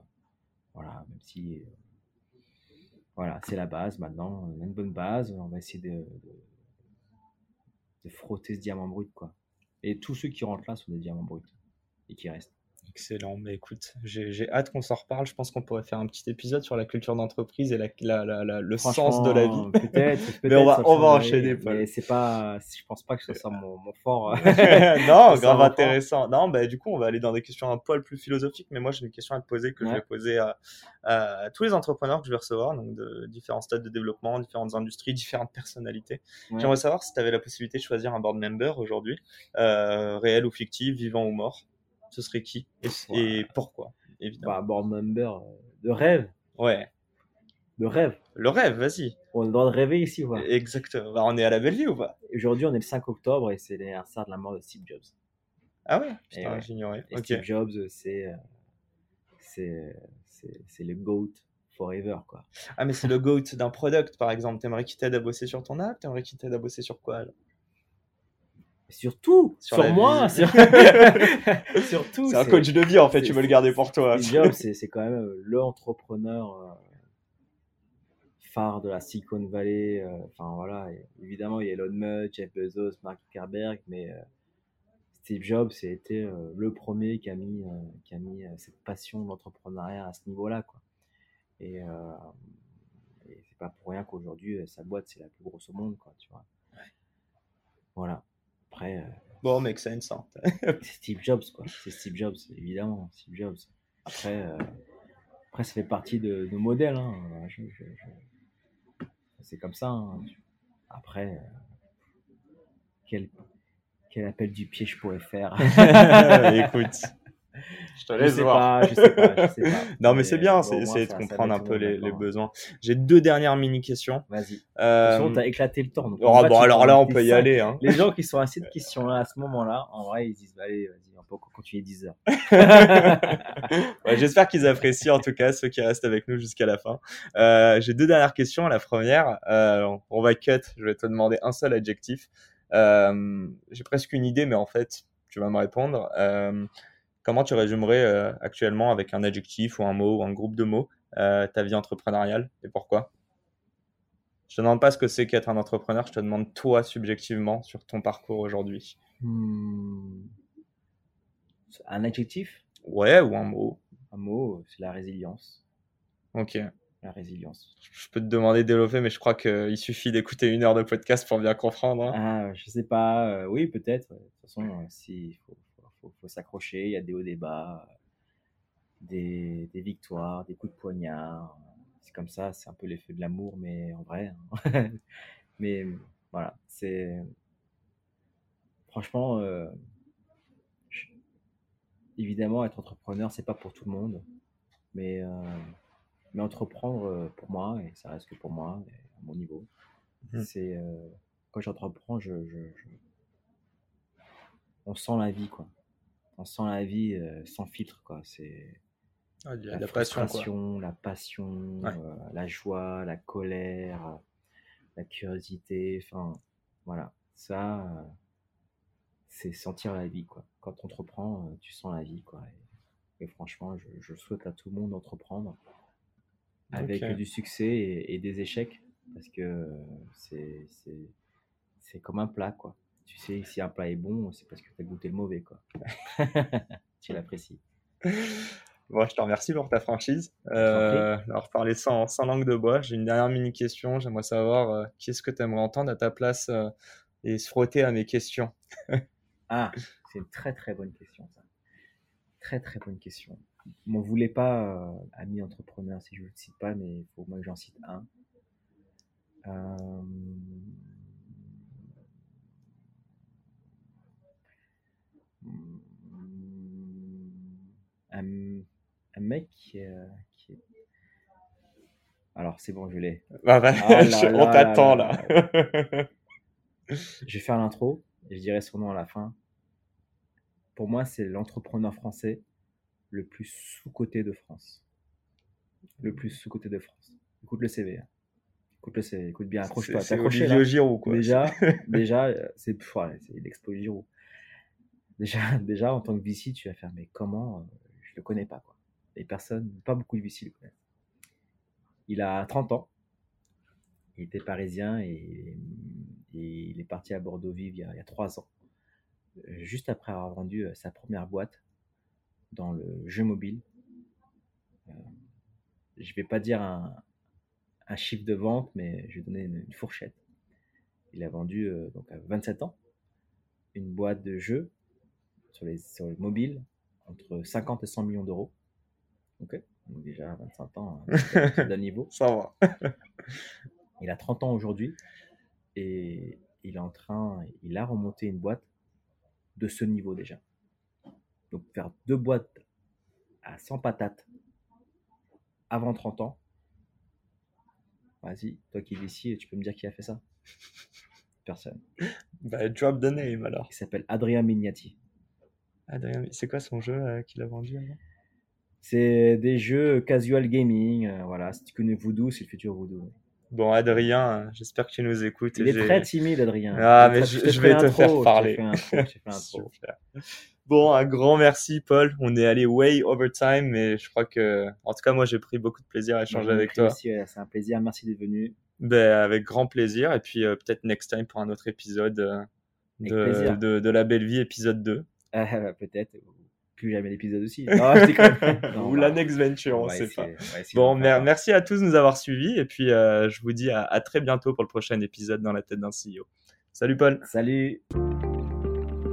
voilà, même si. voilà, c'est la base maintenant. On a une bonne base. On va essayer de, de, de frotter ce diamant brut, quoi. Et tous ceux qui rentrent là sont des diamants bruts et qui restent. Excellent, mais écoute, j'ai hâte qu'on s'en reparle. Je pense qu'on pourrait faire un petit épisode sur la culture d'entreprise et la, la, la, le sens de la vie. [LAUGHS] Peut-être, [LAUGHS] mais on va, on va enchaîner. Mais c'est pas, je pense pas que ce soit mon, mon fort. [LAUGHS] non, grave intéressant. Non, bah, du coup, on va aller dans des questions un poil plus philosophiques, mais moi, j'ai une question à te poser que je vais poser à, à, tous les entrepreneurs que je vais recevoir, donc de différents stades de développement, différentes industries, différentes personnalités. J'aimerais savoir si tu avais la possibilité de choisir un board member aujourd'hui, euh, réel ou fictif, vivant ou mort ce serait qui et, pourquoi évidemment. Bah, board member euh, de rêve. Ouais. De rêve. Le rêve, vas-y. On a le droit de rêver ici, ou Exactement. Bah, on est à la belle vie ou pas? Aujourd'hui, on est le 5 octobre et c'est l'anniversaire de la mort de Steve Jobs. Ah ouais? Putain, j'ignorais. Steve Jobs, c'est, euh, c'est, c'est, le GOAT forever, quoi. Ah, mais c'est le GOAT d'un product, par exemple. T'aimerais qu'il t'aide à bosser sur ton app? T'aimerais qu'il t'aide à bosser sur quoi Surtout sur, moi, sur... [LAUGHS] surtout. C'est un coach de vie en fait, tu veux le garder pour toi. c'est quand même euh, le entrepreneur euh, phare de la Silicon Valley. Euh, enfin voilà, évidemment il y a Elon Musk, Jeff Bezos, Mark Zuckerberg, mais Steve Jobs c'était le premier qui a mis qui a mis cette passion de l'entrepreneuriat à ce niveau-là quoi. Et, et c'est pas pour rien qu'aujourd'hui sa boîte c'est la plus grosse au monde quoi, tu vois. Voilà. Après. Euh, bon, make sense. Hein. c'est Steve Jobs, quoi. C'est Steve Jobs, évidemment. Steve Jobs. Après, euh, après ça fait partie de nos modèles. Hein. C'est comme ça. Hein. Après, euh, quel, quel appel du pied je pourrais faire? [LAUGHS] Écoute. Je te laisse voir. je sais pas, je sais pas. [LAUGHS] non, mais c'est bien, c'est essayer de comprendre un peu les, les, besoins. J'ai deux dernières mini-questions. Vas-y. Euh... t'as éclaté le temps. oh, bon, alors là, on peut y aller. Hein. Les gens qui sont assez de questions là à ce moment-là, en vrai, ils disent, bah, allez, vas-y, on peut continuer 10 heures. [LAUGHS] ouais, J'espère qu'ils apprécient en tout cas ceux qui restent avec nous jusqu'à la fin. Euh, J'ai deux dernières questions. La première, euh, on va cut. Je vais te demander un seul adjectif. Euh, J'ai presque une idée, mais en fait, tu vas me répondre. Comment tu résumerais euh, actuellement avec un adjectif ou un mot ou un groupe de mots euh, ta vie entrepreneuriale et pourquoi? Je te demande pas ce que c'est qu'être un entrepreneur, je te demande toi subjectivement sur ton parcours aujourd'hui. Hmm. Un adjectif? Ouais, ou un mot. Un mot, c'est la résilience. Ok. La résilience. Je peux te demander de développer, mais je crois qu'il suffit d'écouter une heure de podcast pour bien comprendre. Hein. Ah, je sais pas. Euh, oui, peut-être. De toute façon, s'il faut, faut, faut s'accrocher, il y a des hauts, des bas, des, des, victoires, des coups de poignard. C'est comme ça, c'est un peu l'effet de l'amour, mais en vrai. Hein. [LAUGHS] mais voilà, c'est. Franchement, euh, évidemment, être entrepreneur, c'est pas pour tout le monde. Mais, euh, mais entreprendre, euh, pour moi, et ça reste que pour moi, à mon niveau, mmh. c'est. quand j'entreprends, je, je, je, on sent la vie, quoi on sent la vie euh, sans filtre, quoi. C'est ah, la, la, passion, la passion, euh, la joie, la colère, la curiosité. Enfin, voilà, ça, euh, c'est sentir la vie, quoi. Quand tu entreprends, tu sens la vie, quoi. Et, franchement, je, souhaite à tout le monde d'entreprendre avec du succès et, et, des échecs, parce que c'est c'est comme un plat, quoi tu sais, si un plat est bon, c'est parce que tu as goûté le mauvais, quoi. [LAUGHS] tu l'apprécies. Bon, je te remercie pour ta franchise. Euh, alors, parler sans, sans, langue de bois, j'ai une dernière mini question. J'aimerais savoir euh, qui est-ce que tu aimerais entendre à ta place euh, et se frotter à mes questions? [LAUGHS] ah, c'est une très très bonne question, ça. Très très bonne question. M'en voulez pas, ami entrepreneur, si je ne le cite pas, mais il faut moi que j'en cite un. Euh, un, mec qui, est... Alors, c'est bon, je l'ai. Bah, bah, ah [LAUGHS] on t'attend là. je vais faire l'intro et je dirai son nom à la fin. Pour moi, c'est l'entrepreneur français le plus sous-coté de France. Le plus sous-coté de France. Écoute le CV. Hein. Écoute le CV. Écoute bien, accroche-toi. C'est Olivier Giroud, quoi. Déjà, [LAUGHS] déjà c'est l'expo Giroud. Déjà, déjà, en tant que VC, tu vas faire, mais comment euh, Je le connais pas, quoi. Et personne, pas beaucoup de VC le connaissent. Il a 30 ans. Il était parisien et, il est parti à Bordeaux vivre il y a, 3 ans. Euh, juste après avoir vendu euh, sa première boîte dans le jeu mobile. Euh, je vais pas dire un, chiffre de vente, mais je vais donner une, fourchette. Il a vendu euh, donc à 27 ans une boîte de jeux sur les, sur les mobiles entre 50 et 100 millions d'euros. Ok, donc déjà 25 ans, hein, [LAUGHS] d'un niveau. Ça va. il a 30 ans aujourd'hui et il est en train, il a remonté une boîte de ce niveau déjà. Donc faire deux boîtes à 100 patates avant 30 ans, vas-y, toi qui es ici, tu peux me dire qui a fait ça? Personne. Bah, drop the name alors. Il s'appelle Adrien Mignati. Adrien, c'est quoi son jeu euh, qu'il a vendu avant? C'est des jeux casual gaming. Euh, voilà, si tu connais Voodoo, c'est le futur Voodoo. Bon, Adrien, j'espère que tu nous écoutes. Il est très timide, Adrien. Ah, mais je, vais te faire parler. [LAUGHS] bon, un grand merci, Paul. On est allé way over time, mais je crois que, en tout cas, moi, j'ai pris beaucoup de plaisir à échanger avec toi. C'est un plaisir. Merci d'être venu. Ben, avec grand plaisir. Et puis, euh, peut-être next time pour un autre épisode de, de, de, La Belle Vie, épisode 2. Euh, [LAUGHS] peut-être plus jamais d'épisode aussi. [LAUGHS] Ou la next venture, on, sait pas. bon, merci à tous de nous avoir suivis et puis euh, je vous dis à, très bientôt pour le prochain épisode dans la tête d'un CEO. Salut Paul. Salut.